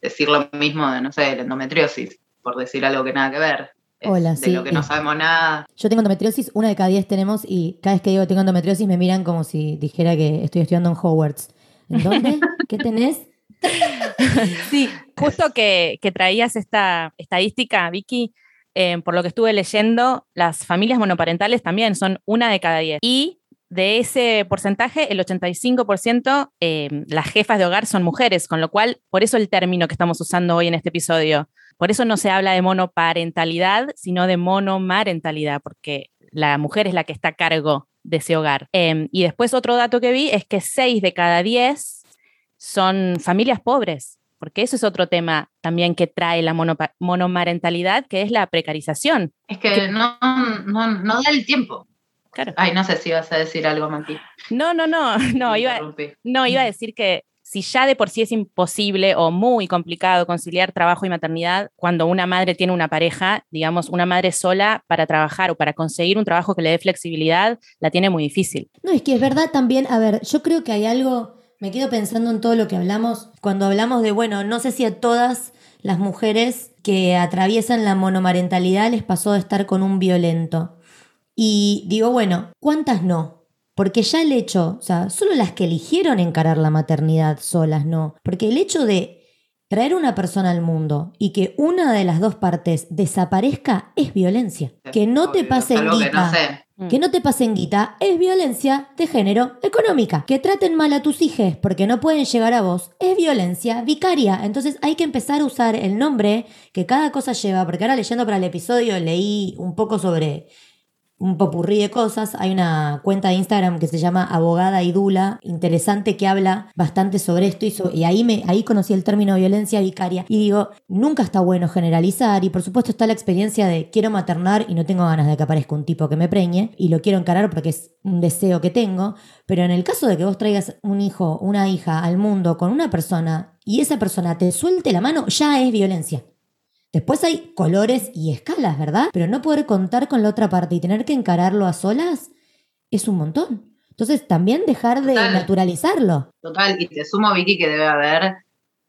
decir lo mismo de, no sé, la endometriosis, por decir algo que nada que ver. Hola, de lo que no sabemos nada. Yo tengo endometriosis, una de cada diez tenemos, y cada vez que digo tengo endometriosis me miran como si dijera que estoy estudiando en Hogwarts. ¿En dónde? ¿Qué tenés? sí, justo que, que traías esta estadística, Vicky, eh, por lo que estuve leyendo, las familias monoparentales también son una de cada diez. Y de ese porcentaje, el 85% eh, las jefas de hogar son mujeres, con lo cual, por eso el término que estamos usando hoy en este episodio. Por eso no se habla de monoparentalidad, sino de monomarentalidad, porque la mujer es la que está a cargo de ese hogar. Em, y después otro dato que vi es que 6 de cada 10 son familias pobres porque eso es otro tema también que trae la monomarentalidad, que es la precarización. Es que, No, no, no da el tiempo. Claro. Ay, no sé si vas a decir algo, Mati. No, no, no, no, iba, no, iba a decir que si ya de por sí es imposible o muy complicado conciliar trabajo y maternidad, cuando una madre tiene una pareja, digamos, una madre sola para trabajar o para conseguir un trabajo que le dé flexibilidad, la tiene muy difícil. No, es que es verdad también, a ver, yo creo que hay algo, me quedo pensando en todo lo que hablamos, cuando hablamos de, bueno, no sé si a todas las mujeres que atraviesan la monomarentalidad les pasó de estar con un violento. Y digo, bueno, ¿cuántas no? Porque ya el hecho, o sea, solo las que eligieron encarar la maternidad solas, no. Porque el hecho de traer una persona al mundo y que una de las dos partes desaparezca es violencia. Que no te pasen guita. Que no te pasen guita es violencia de género económica. Que traten mal a tus hijos porque no pueden llegar a vos es violencia vicaria. Entonces hay que empezar a usar el nombre que cada cosa lleva. Porque ahora leyendo para el episodio leí un poco sobre un popurrí de cosas. Hay una cuenta de Instagram que se llama Abogada y Dula, interesante que habla bastante sobre esto y, y ahí, me, ahí conocí el término violencia vicaria. Y digo, nunca está bueno generalizar y por supuesto está la experiencia de quiero maternar y no tengo ganas de que aparezca un tipo que me preñe y lo quiero encarar porque es un deseo que tengo. Pero en el caso de que vos traigas un hijo, una hija al mundo con una persona y esa persona te suelte la mano, ya es violencia. Después hay colores y escalas, ¿verdad? Pero no poder contar con la otra parte y tener que encararlo a solas es un montón. Entonces también dejar de naturalizarlo. Total, y te sumo, Vicky, que debe haber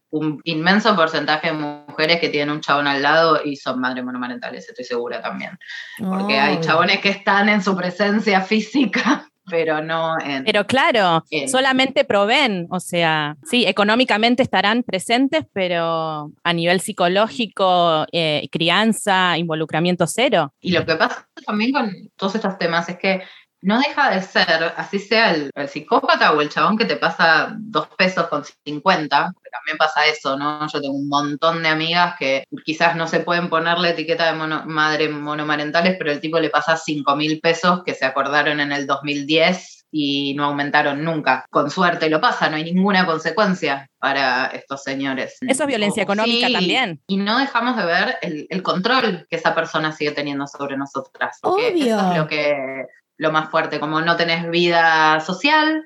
un inmenso porcentaje de mujeres que tienen un chabón al lado y son madres monomarentales, estoy segura también. Porque hay chabones que están en su presencia física pero no en... Pero claro, solamente proveen, o sea, sí, económicamente estarán presentes, pero a nivel psicológico, eh, crianza, involucramiento cero. Y lo que pasa también con todos estos temas es que no deja de ser, así sea el, psicópata o el chabón que te pasa dos pesos con 50, que también pasa eso, ¿no? Yo tengo un montón de amigas que quizás no se pueden poner la etiqueta de madre monomarentales, pero el tipo le pasa 5 mil pesos que se acordaron en el 2010 y no aumentaron nunca. Con suerte lo pasa, no hay ninguna consecuencia para estos señores. Eso es violencia económica también. Y no dejamos de ver el, control que esa persona sigue teniendo sobre nosotras. Obvio. Eso es lo que lo más fuerte, como no tenés vida social,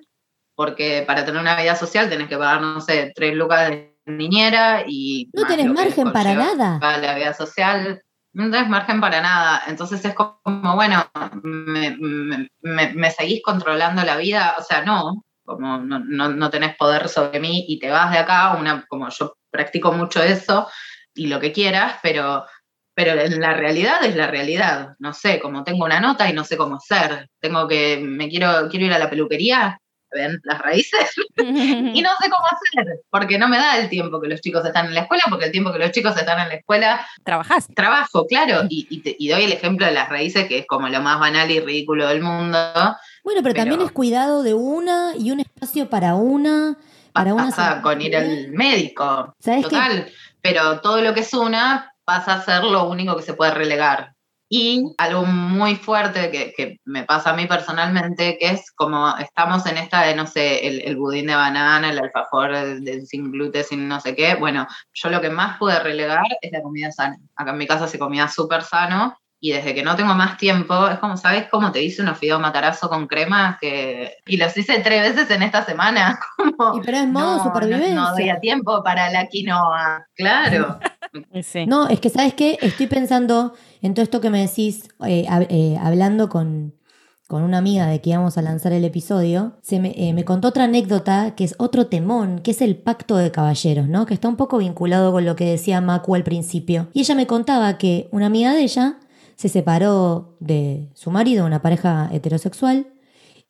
porque para tener una vida social tenés que pagar, no sé, tres lucas de niñera y... No tenés margen para nada. Para la vida social, no tenés margen para nada. Entonces es como, bueno, me, seguís controlando la vida, o sea, no, como no, no, no, tenés poder sobre mí y te vas de acá, una, como yo practico mucho eso y lo que quieras, pero pero la realidad es la realidad. No sé, como tengo una nota y no sé cómo ser. Tengo que, me quiero, quiero ir a la peluquería, ven las raíces, y no sé cómo hacer, porque no me da el tiempo que los chicos están en la escuela, porque el tiempo que los chicos están en la escuela... ¿Trabajás? Trabajo, claro, y, y, doy el ejemplo de las raíces, que es como lo más banal y ridículo del mundo. Bueno, pero, también es cuidado de una y un espacio para una... Para una con ir al médico. Total. Pero todo lo que es una pasa a ser lo único que se puede relegar. Y algo muy fuerte que, me pasa a mí personalmente, que es como estamos en esta de, no sé, el, budín de banana, el alfajor sin gluten, sin no sé qué. Bueno, yo lo que más pude relegar es la comida sana. Acá en mi casa se comía súper sano y desde que no tengo más tiempo, es como, ¿sabes cómo te hice unos fideos matarazo con crema? Que... Y los hice tres veces en esta semana. y pero es modo supervivencia. No, no tiempo para la quinoa, claro. No, es que, ¿sabes qué? Estoy pensando en todo esto que me decís, eh, eh, hablando con, con una amiga de que íbamos a lanzar el episodio, se me, eh, me, contó otra anécdota que es otro temón, que es el pacto de caballeros, ¿no? Que está un poco vinculado con lo que decía Macu al principio. Y ella me contaba que una amiga de ella se separó de su marido, una pareja heterosexual,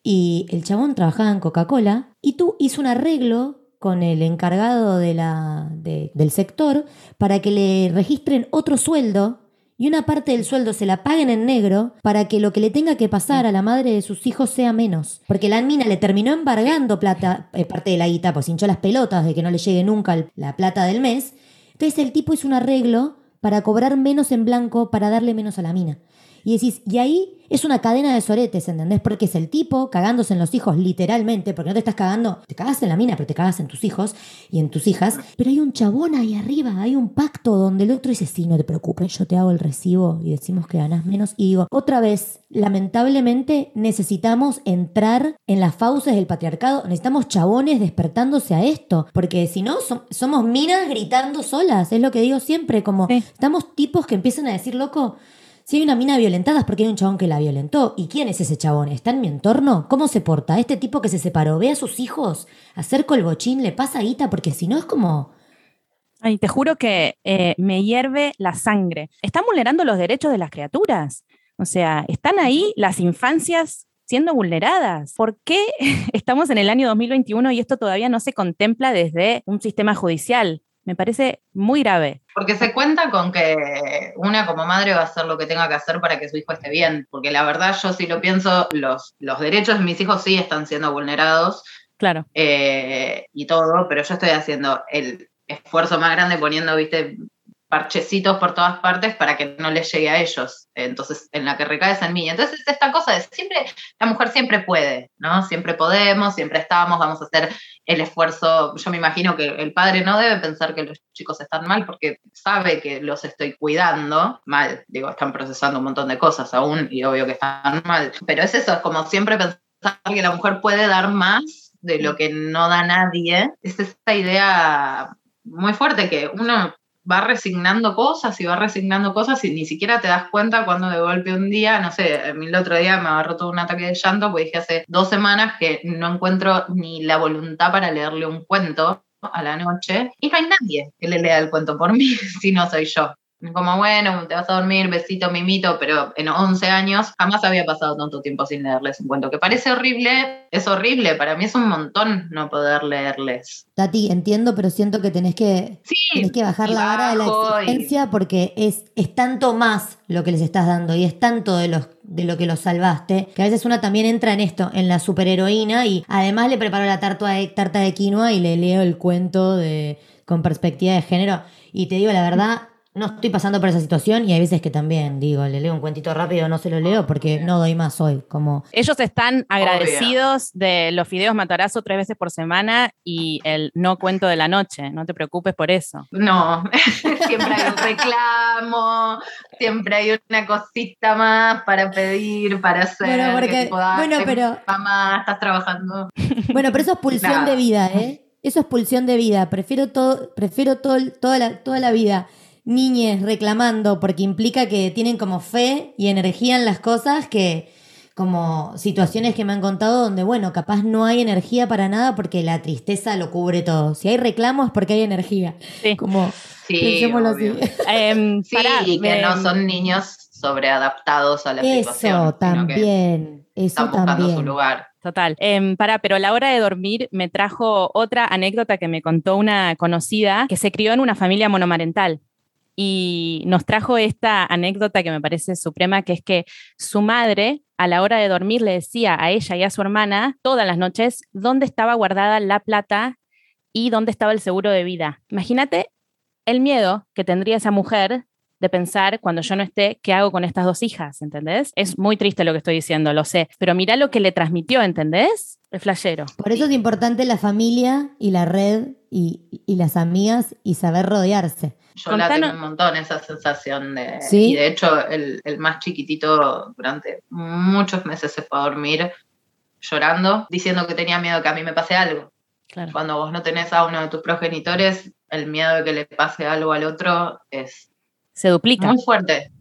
y el chabón trabajaba en Coca-Cola, y tú hizo un arreglo con el encargado de la, del sector para que le registren otro sueldo y una parte del sueldo se la paguen en negro para que lo que le tenga que pasar a la madre de sus hijos sea menos. Porque la mina le terminó embargando plata, eh, parte de la guita, pues hinchó las pelotas de que no le llegue nunca la plata del mes. Entonces el tipo hizo un arreglo para cobrar menos en blanco, para darle menos a la mina. Y decís, y ahí es una cadena de soretes, ¿entendés? Porque es el tipo cagándose en los hijos literalmente, porque no te estás cagando, te cagas en la mina, pero te cagas en tus hijos y en tus hijas. Pero hay un chabón ahí arriba, hay un pacto donde el otro dice, sí, no te preocupes, yo te hago el recibo y decimos que ganas menos. Y digo, otra vez, lamentablemente necesitamos entrar en las fauces del patriarcado, necesitamos chabones despertándose a esto, porque si no, somos minas gritando solas, es lo que digo siempre, como estamos tipos que empiezan a decir, loco, si hay una mina violentada es porque hay un chabón que la violentó. ¿Y quién es ese chabón? ¿Está en mi entorno? ¿Cómo se porta? Este tipo que se separó, ve a sus hijos, acerco el bochín, le pasa guita, porque si no es como... Ay, te juro que eh, me hierve la sangre. Están vulnerando los derechos de las criaturas. O sea, están ahí las infancias siendo vulneradas. ¿Por qué estamos en el año 2021 y esto todavía no se contempla desde un sistema judicial? Me parece muy grave. Porque se cuenta con que una como madre va a hacer lo que tenga que hacer para que su hijo esté bien. Porque la verdad, yo sí lo pienso, los, los derechos de mis hijos sí están siendo vulnerados. Claro. Eh, y todo, pero yo estoy haciendo el esfuerzo más grande poniendo, viste, parchecitos por todas partes para que no les llegue a ellos. Entonces, en la que recae es en mí. Entonces, esta cosa de siempre, la mujer siempre puede, ¿no? Siempre podemos, siempre estamos, vamos a hacer el esfuerzo. Yo me imagino que el padre no debe pensar que los chicos están mal porque sabe que los estoy cuidando mal. Digo, están procesando un montón de cosas aún y obvio que están mal. Pero es eso, es como siempre pensar que la mujer puede dar más de lo que no da nadie. Es esta idea muy fuerte que uno va resignando cosas y va resignando cosas y ni siquiera te das cuenta cuando de golpe un día, no sé, el otro día me agarró todo un ataque de llanto, porque dije hace dos semanas que no encuentro ni la voluntad para leerle un cuento a la noche y no hay nadie que le lea el cuento por mí si no soy yo. Como, bueno, te vas a dormir, besito, mimito, pero en 11 años jamás había pasado tanto tiempo sin leerles un cuento. Que parece horrible, es horrible. Para mí es un montón no poder leerles. Tati, entiendo, pero siento que tenés que, que bajar la vara de la exigencia porque es, es tanto más lo que les estás dando y es tanto de, los, de lo que los salvaste que a veces una también entra en esto, en la superheroína y además le preparo la tarta de, tarta de quinoa y le leo el cuento de, con perspectiva de género. Y te digo la verdad no estoy pasando por esa situación y hay veces que también digo, le leo un cuentito rápido, no se lo leo porque no doy más hoy. Como... Ellos están agradecidos de los fideos matarazo tres veces por semana y el no cuento de la noche. No te preocupes por eso. No, siempre hay un reclamo, siempre hay una cosita más para pedir, para hacer. Bueno, porque, bueno pero. Mamá, estás trabajando. Bueno, pero eso es pulsión de vida, ¿eh? Eso es pulsión de vida. Prefiero todo, prefiero todo, toda, la, toda la vida niñes reclamando porque implica que tienen como fe y energía en las cosas que como situaciones que me han contado donde, bueno, capaz no hay energía para nada porque la tristeza lo cubre todo. Si hay reclamos es porque hay energía. Sí. Como, sí, así. Em, sí, y que no son niños sobreadaptados a la situación. Eso también. Eso están buscando su lugar. Total. Eh, para, pero a la hora de dormir me trajo otra anécdota que me contó una conocida que se crió en una familia monomarental y nos trajo esta anécdota que me parece suprema, que es que su madre a la hora de dormir le decía a ella y a su hermana todas las noches dónde estaba guardada la plata y dónde estaba el seguro de vida. Imagínate el miedo que tendría esa mujer de pensar cuando yo no esté, ¿qué hago con estas dos hijas? ¿Entendés? Es muy triste lo que estoy diciendo, lo sé, pero mira lo que le transmitió, ¿entendés? El flashero. Por eso es importante la familia y la red y, y las amigas y saber rodearse. Yo la tengo un montón esa sensación de... ¿Sí? Y de hecho el, más chiquitito durante muchos meses se fue a dormir llorando, diciendo que tenía miedo que a mí me pase algo. Cuando vos no tenés a uno de tus progenitores, el miedo de que le pase algo al otro es... Se duplica. Muy fuerte.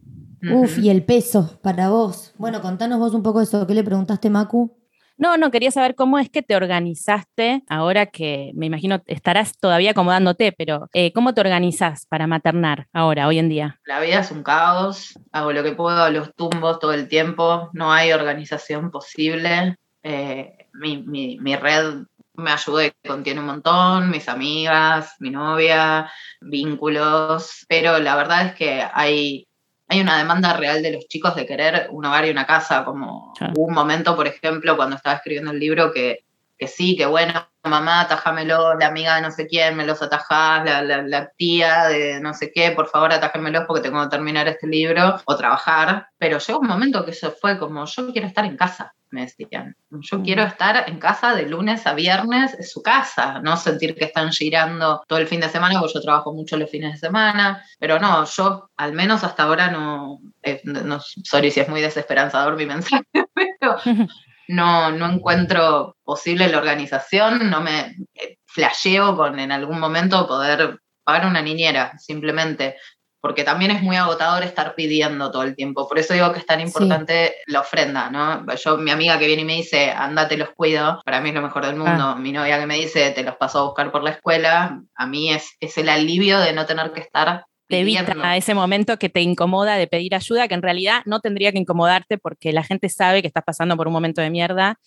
Uf, y el peso para vos. Bueno, contanos vos un poco eso. ¿Qué le preguntaste, Macu? No, no, quería saber cómo es que te organizaste, ahora que me imagino estarás todavía acomodándote, pero eh, ¿cómo te organizás para maternar ahora, hoy en día? La vida es un caos, hago lo que puedo, a los tumbos todo el tiempo, no hay organización posible. Eh, mi, mi red me ayuda y contiene un montón, mis amigas, mi novia, vínculos, pero la verdad es que hay hay una demanda real de los chicos de querer un hogar y una casa, como hubo un momento, por ejemplo, cuando estaba escribiendo el libro que, que sí, que bueno, mamá, atajámelo, la amiga de no sé quién, me los atajás, la, la, tía de no sé qué, por favor atájenmelos porque tengo que terminar este libro o trabajar. Pero llegó un momento que eso fue como, yo quiero estar en casa, me decían. Yo quiero estar en casa de lunes a viernes, en su casa, no sentir que están girando todo el fin de semana, porque yo trabajo mucho los fines de semana. Pero no, yo al menos hasta ahora no, eh, no sorry si es muy desesperanzador mi mensaje, pero no, no encuentro posible la organización, no me eh, flasheo con en algún momento poder pagar una niñera, simplemente, porque también es muy agotador estar pidiendo todo el tiempo. Por eso digo que es tan importante la ofrenda, ¿no? Yo, mi amiga que viene y me dice, andate los cuido, para mí es lo mejor del mundo. Ah. Mi novia que me dice, te los paso a buscar por la escuela, a mí es, es el alivio de no tener que estar te evita ese momento que te incomoda de pedir ayuda, que en realidad no tendría que incomodarte porque la gente sabe que estás pasando por un momento de mierda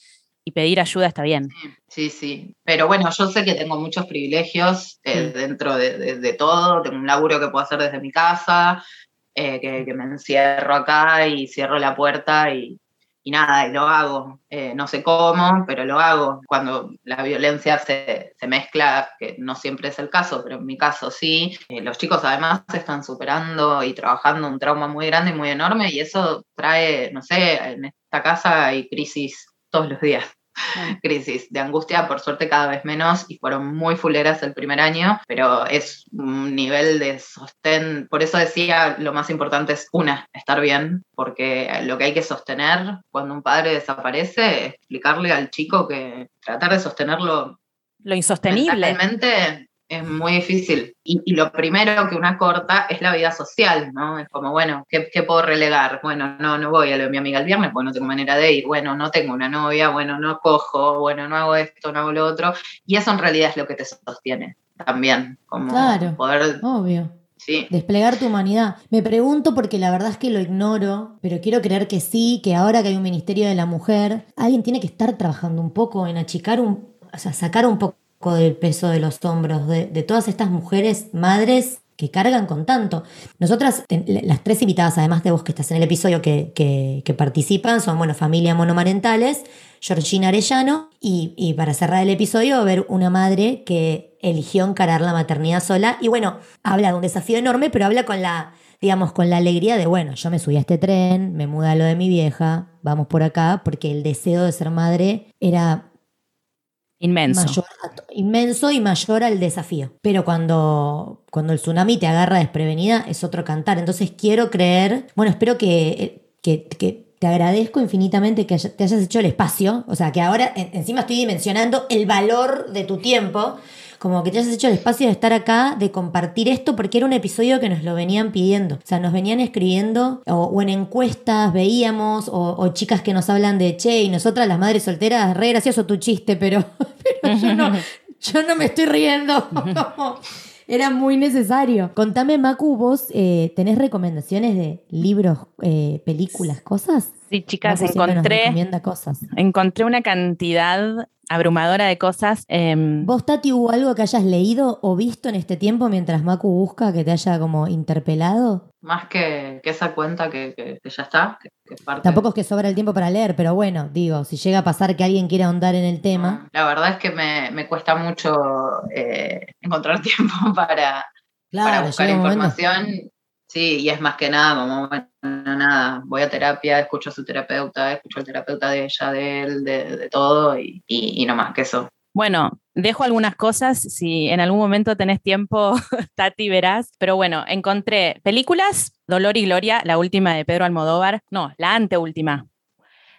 y pedir ayuda está bien. Sí, sí, Pero bueno, yo sé que tengo muchos privilegios eh, dentro de, todo. Tengo un laburo que puedo hacer desde mi casa, eh, que, me encierro acá y cierro la puerta y, y nada, y lo hago. Eh, no sé cómo, pero lo hago. Cuando la violencia se, mezcla, que no siempre es el caso, pero en mi caso sí, los chicos además están superando y trabajando un trauma muy grande y muy enorme y eso trae, no sé, en esta casa hay crisis todos los días. Crisis de angustia, por suerte cada vez menos, y fueron muy fuleras el primer año, pero es un nivel de sostén, por eso decía, lo más importante es una, estar bien, porque lo que hay que sostener cuando un padre desaparece es explicarle al chico que tratar de sostenerlo lo insostenible es muy difícil. Y, lo primero que una corta es la vida social, ¿no? Es como, bueno, ¿qué, puedo relegar? Bueno, no, no voy a lo de mi amiga el viernes porque no tengo manera de ir. Bueno, no tengo una novia, bueno, no cojo, bueno, no hago esto, no hago lo otro. Y eso en realidad es lo que te sostiene también. Como claro, poder... obvio. Sí. Desplegar tu humanidad. Me pregunto porque la verdad es que lo ignoro, pero quiero creer que sí, que ahora que hay un Ministerio de la Mujer, alguien tiene que estar trabajando un poco en achicar un, o sea, sacar un poco del peso de los hombros de, todas estas mujeres, madres que cargan con tanto. Nosotras, las tres invitadas, además de vos que estás en el episodio que, que, participan, son, bueno, familia monomarentales, Georgina Arellano, y, y, para cerrar el episodio, ver una madre que eligió encarar la maternidad sola, y bueno, habla de un desafío enorme, pero habla con la, digamos, con la alegría de, bueno, yo me subí a este tren, me mudé a lo de mi vieja, vamos por acá, porque el deseo de ser madre era Inmenso. Inmenso y mayor al desafío. Pero cuando, cuando el tsunami te agarra desprevenida es otro cantar. Entonces quiero creer, bueno, espero que, que, que te agradezco infinitamente que te hayas hecho el espacio. O sea, que ahora encima estoy dimensionando el valor de tu tiempo como que te hayas hecho el espacio de estar acá, de compartir esto, porque era un episodio que nos lo venían pidiendo. O sea, nos venían escribiendo, o, en encuestas veíamos, o, chicas que nos hablan de, che, y nosotras las madres solteras, re gracioso tu chiste, pero, yo, no, yo no me estoy riendo. Era muy necesario. Contame, Macu, vos eh, tenés recomendaciones de libros, eh, películas, cosas. Sí, chicas, encontré, cosas. encontré una cantidad abrumadora de cosas. Em, ¿Vos, Tati, hubo algo que hayas leído o visto en este tiempo mientras Macu busca que te haya como interpelado? Más que, esa cuenta que, ya está. Tampoco es que sobra el tiempo para leer, pero bueno, digo, si llega a pasar que alguien quiera ahondar en el tema. la verdad es que me, cuesta mucho eh, encontrar tiempo para, para buscar información. Sí, y es más que nada como, bueno, nada, voy a terapia, escucho a su terapeuta, escucho al terapeuta de ella, de él, de, todo, y, no más que eso. Bueno, dejo algunas cosas, si en algún momento tenés tiempo, Tati, verás, pero bueno, encontré películas, Dolor y Gloria, la última de Pedro Almodóvar, no, la anteúltima,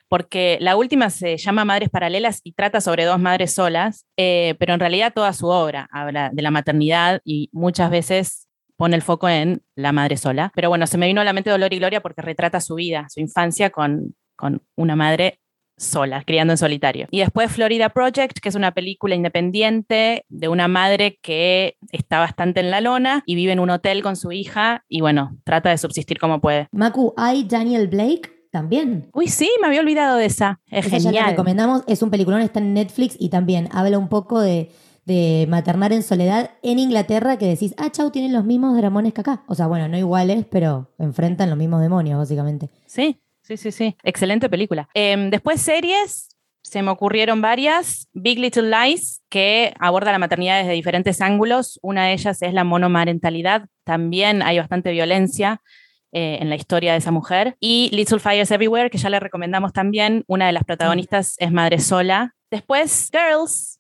porque la última se llama Madres Paralelas y trata sobre dos madres solas, eh, pero en realidad toda su obra habla de la maternidad y muchas veces pone el foco en la madre sola. Pero bueno, se me vino a la mente Dolor y Gloria porque retrata su vida, su infancia con, con una madre sola, criando en solitario. Y después Florida Project, que es una película independiente de una madre que está bastante en la lona y vive en un hotel con su hija y bueno, trata de subsistir como puede. Macu, ¿hay Daniel Blake? También. Uy, sí, me había olvidado de esa. Es genial. Ya recomendamos, es un peliculón, está en Netflix y también habla un poco de de maternar en soledad en Inglaterra que decís, ah, chau, tienen los mismos dramones que acá. O sea, bueno, no iguales, pero enfrentan los mismos demonios, básicamente. Sí, sí, sí, sí. Excelente película. Em, después series, se me ocurrieron varias. Big Little Lies, que aborda la maternidad desde diferentes ángulos. Una de ellas es la monomarentalidad. También hay bastante violencia eh, en la historia de esa mujer. Y Little Fires Everywhere, que ya le recomendamos también. Una de las protagonistas es madre sola. Después, Girls.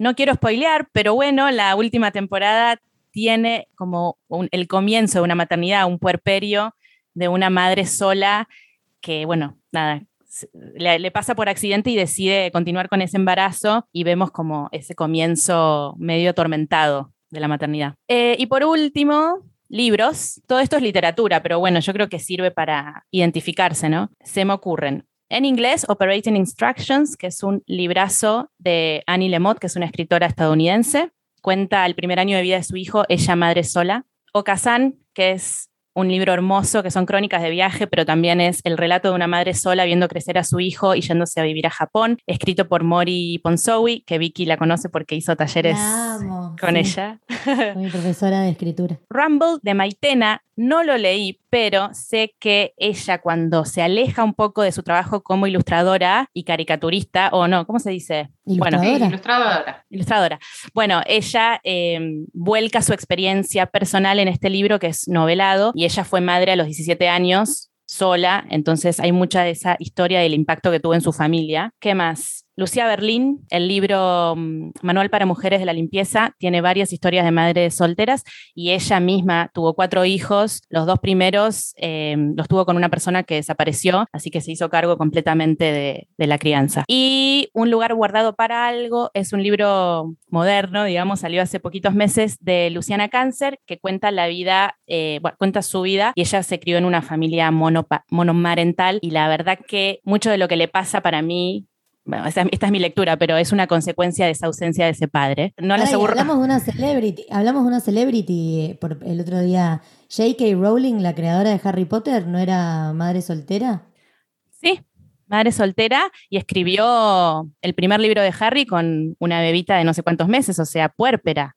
No quiero spoilear, pero bueno, la última temporada tiene como el comienzo de una maternidad, un puerperio de una madre sola que, bueno, nada, le, pasa por accidente y decide continuar con ese embarazo y vemos como ese comienzo medio atormentado de la maternidad. Eh, y por último, libros. Todo esto es literatura, pero bueno, yo creo que sirve para identificarse, ¿no? Se me ocurren. En inglés, Operating Instructions, que es un librazo de Annie Lemott, que es una escritora estadounidense. Cuenta el primer año de vida de su hijo, ella madre sola. O Kazan, que es un libro hermoso que son crónicas de viaje, pero también es el relato de una madre sola viendo crecer a su hijo y yéndose a vivir a Japón, escrito por Mori Ponsowi, que Vicky la conoce porque hizo talleres con ella. Mi profesora de escritura. Rumble de Maitena, no lo leí, pero sé que ella cuando se aleja un poco de su trabajo como ilustradora y caricaturista, o no, ¿cómo se dice? Ilustradora. Bueno, ilustradora. Ilustradora. Bueno, ella em, vuelca su experiencia personal en este libro que es novelado y ella fue madre a los 17 años sola, entonces hay mucha de esa historia del impacto que tuvo en su familia. ¿Qué más? Lucía Berlín, el libro mm, Manual para Mujeres de la Limpieza, tiene varias historias de madres solteras y ella misma tuvo cuatro hijos. Los dos primeros eh, los tuvo con una persona que desapareció, así que se hizo cargo completamente de, la crianza. Y Un lugar guardado para algo es un libro moderno, digamos, salió hace poquitos meses de Luciana Cáncer, que cuenta la vida, eh, cuenta su vida y ella se crió en una familia monomarental y la verdad que mucho de lo que le pasa para mí bueno, esta, es mi lectura, pero es una consecuencia de esa ausencia de ese padre. No les Hablamos de una celebrity, hablamos de una celebrity eh, por el otro día. J.K. Rowling, la creadora de Harry Potter, ¿no era madre soltera? Sí, madre soltera y escribió el primer libro de Harry con una bebita de no sé cuántos meses, o sea, puérpera.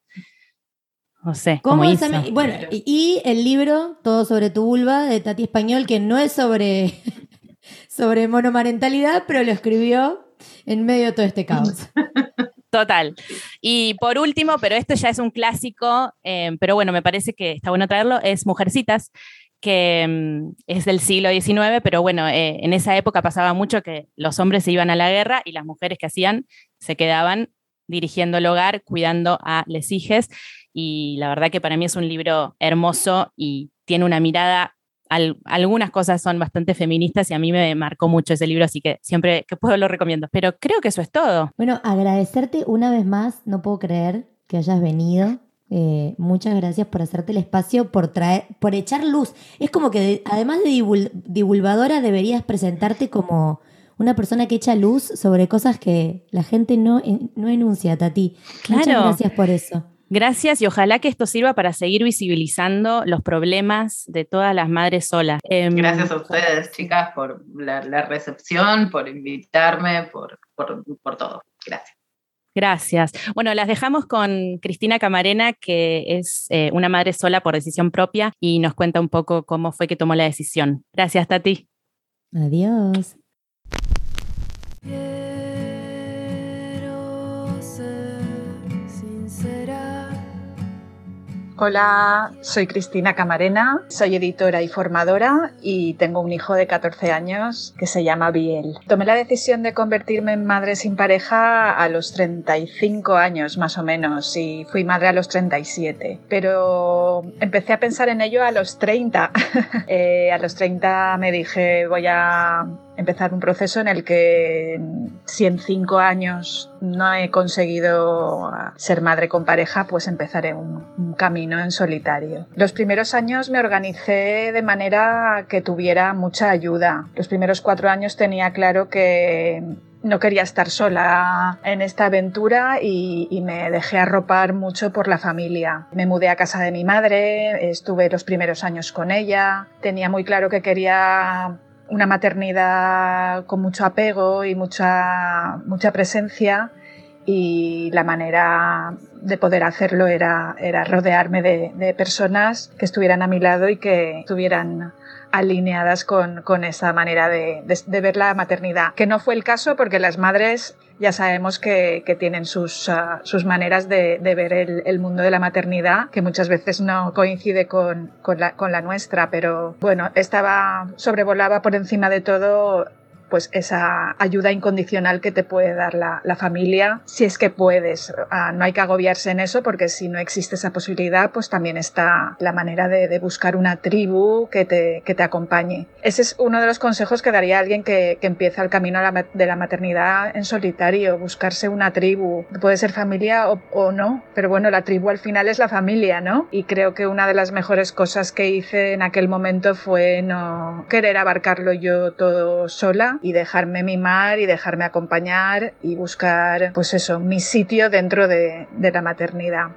No sé. ¿Cómo, hizo? Bueno, y el libro Todo sobre tu vulva de Tati Español, que no es sobre, sobre monomarentalidad, pero lo escribió en medio de todo este caos. Total. Y por último, pero esto ya es un clásico, eh, pero bueno, me parece que está bueno traerlo, es Mujercitas, que mm, es del siglo XIX, pero bueno, eh, en esa época pasaba mucho que los hombres se iban a la guerra y las mujeres que hacían se quedaban dirigiendo el hogar, cuidando a les hijes. Y la verdad que para mí es un libro hermoso y tiene una mirada algunas cosas son bastante feministas y a mí me marcó mucho ese libro, así que siempre que puedo lo recomiendo. Pero creo que eso es todo. Bueno, agradecerte una vez más, no puedo creer que hayas venido. Eh, muchas gracias por hacerte el espacio, por traer, por echar luz. Es como que además de divulgadora deberías presentarte como una persona que echa luz sobre cosas que la gente no, no enuncia, Tati. Claro. Muchas gracias por eso. Gracias y ojalá que esto sirva para seguir visibilizando los problemas de todas las madres solas. Em, Gracias a ustedes, chicas, por la, recepción, por invitarme, por, por, todo. Gracias. Gracias. Bueno, las dejamos con Cristina Camarena, que es eh, una madre sola por decisión propia y nos cuenta un poco cómo fue que tomó la decisión. Gracias, Tati. Adiós. Hola, soy Cristina Camarena, soy editora y formadora y tengo un hijo de 14 años que se llama Biel. Tomé la decisión de convertirme en madre sin pareja a los 35 años más o menos y fui madre a los 37, pero empecé a pensar en ello a los 30. Eh, a los 30 me dije voy a empezar un proceso en el que si en cinco años no he conseguido ser madre con pareja, pues empezaré un, un, camino en solitario. Los primeros años me organicé de manera que tuviera mucha ayuda. Los primeros cuatro años tenía claro que no quería estar sola en esta aventura y, y, me dejé arropar mucho por la familia. Me mudé a casa de mi madre, estuve los primeros años con ella, tenía muy claro que quería una maternidad con mucho apego y mucha, mucha presencia y la manera de poder hacerlo era, era rodearme de, personas que estuvieran a mi lado y que estuvieran alineadas con, esa manera de, ver la maternidad, que no fue el caso porque las madres ya sabemos que, tienen sus, ah, sus maneras de, ver el, mundo de la maternidad, que muchas veces no coincide con, con, la, con la nuestra, pero bueno, estaba, sobrevolaba por encima de todo pues esa ayuda incondicional que te puede dar la, familia, si es que puedes. Ah, no hay que agobiarse en eso porque si no existe esa posibilidad, pues también está la manera de, buscar una tribu que te, que te, acompañe. Ese es uno de los consejos que daría alguien que, que empieza el camino de la maternidad en solitario, buscarse una tribu. Puede ser familia o, o no, pero bueno, la tribu al final es la familia, ¿no? Y creo que una de las mejores cosas que hice en aquel momento fue no querer abarcarlo yo todo sola y dejarme mimar y dejarme acompañar y buscar, pues eso, mi sitio dentro de, de la maternidad.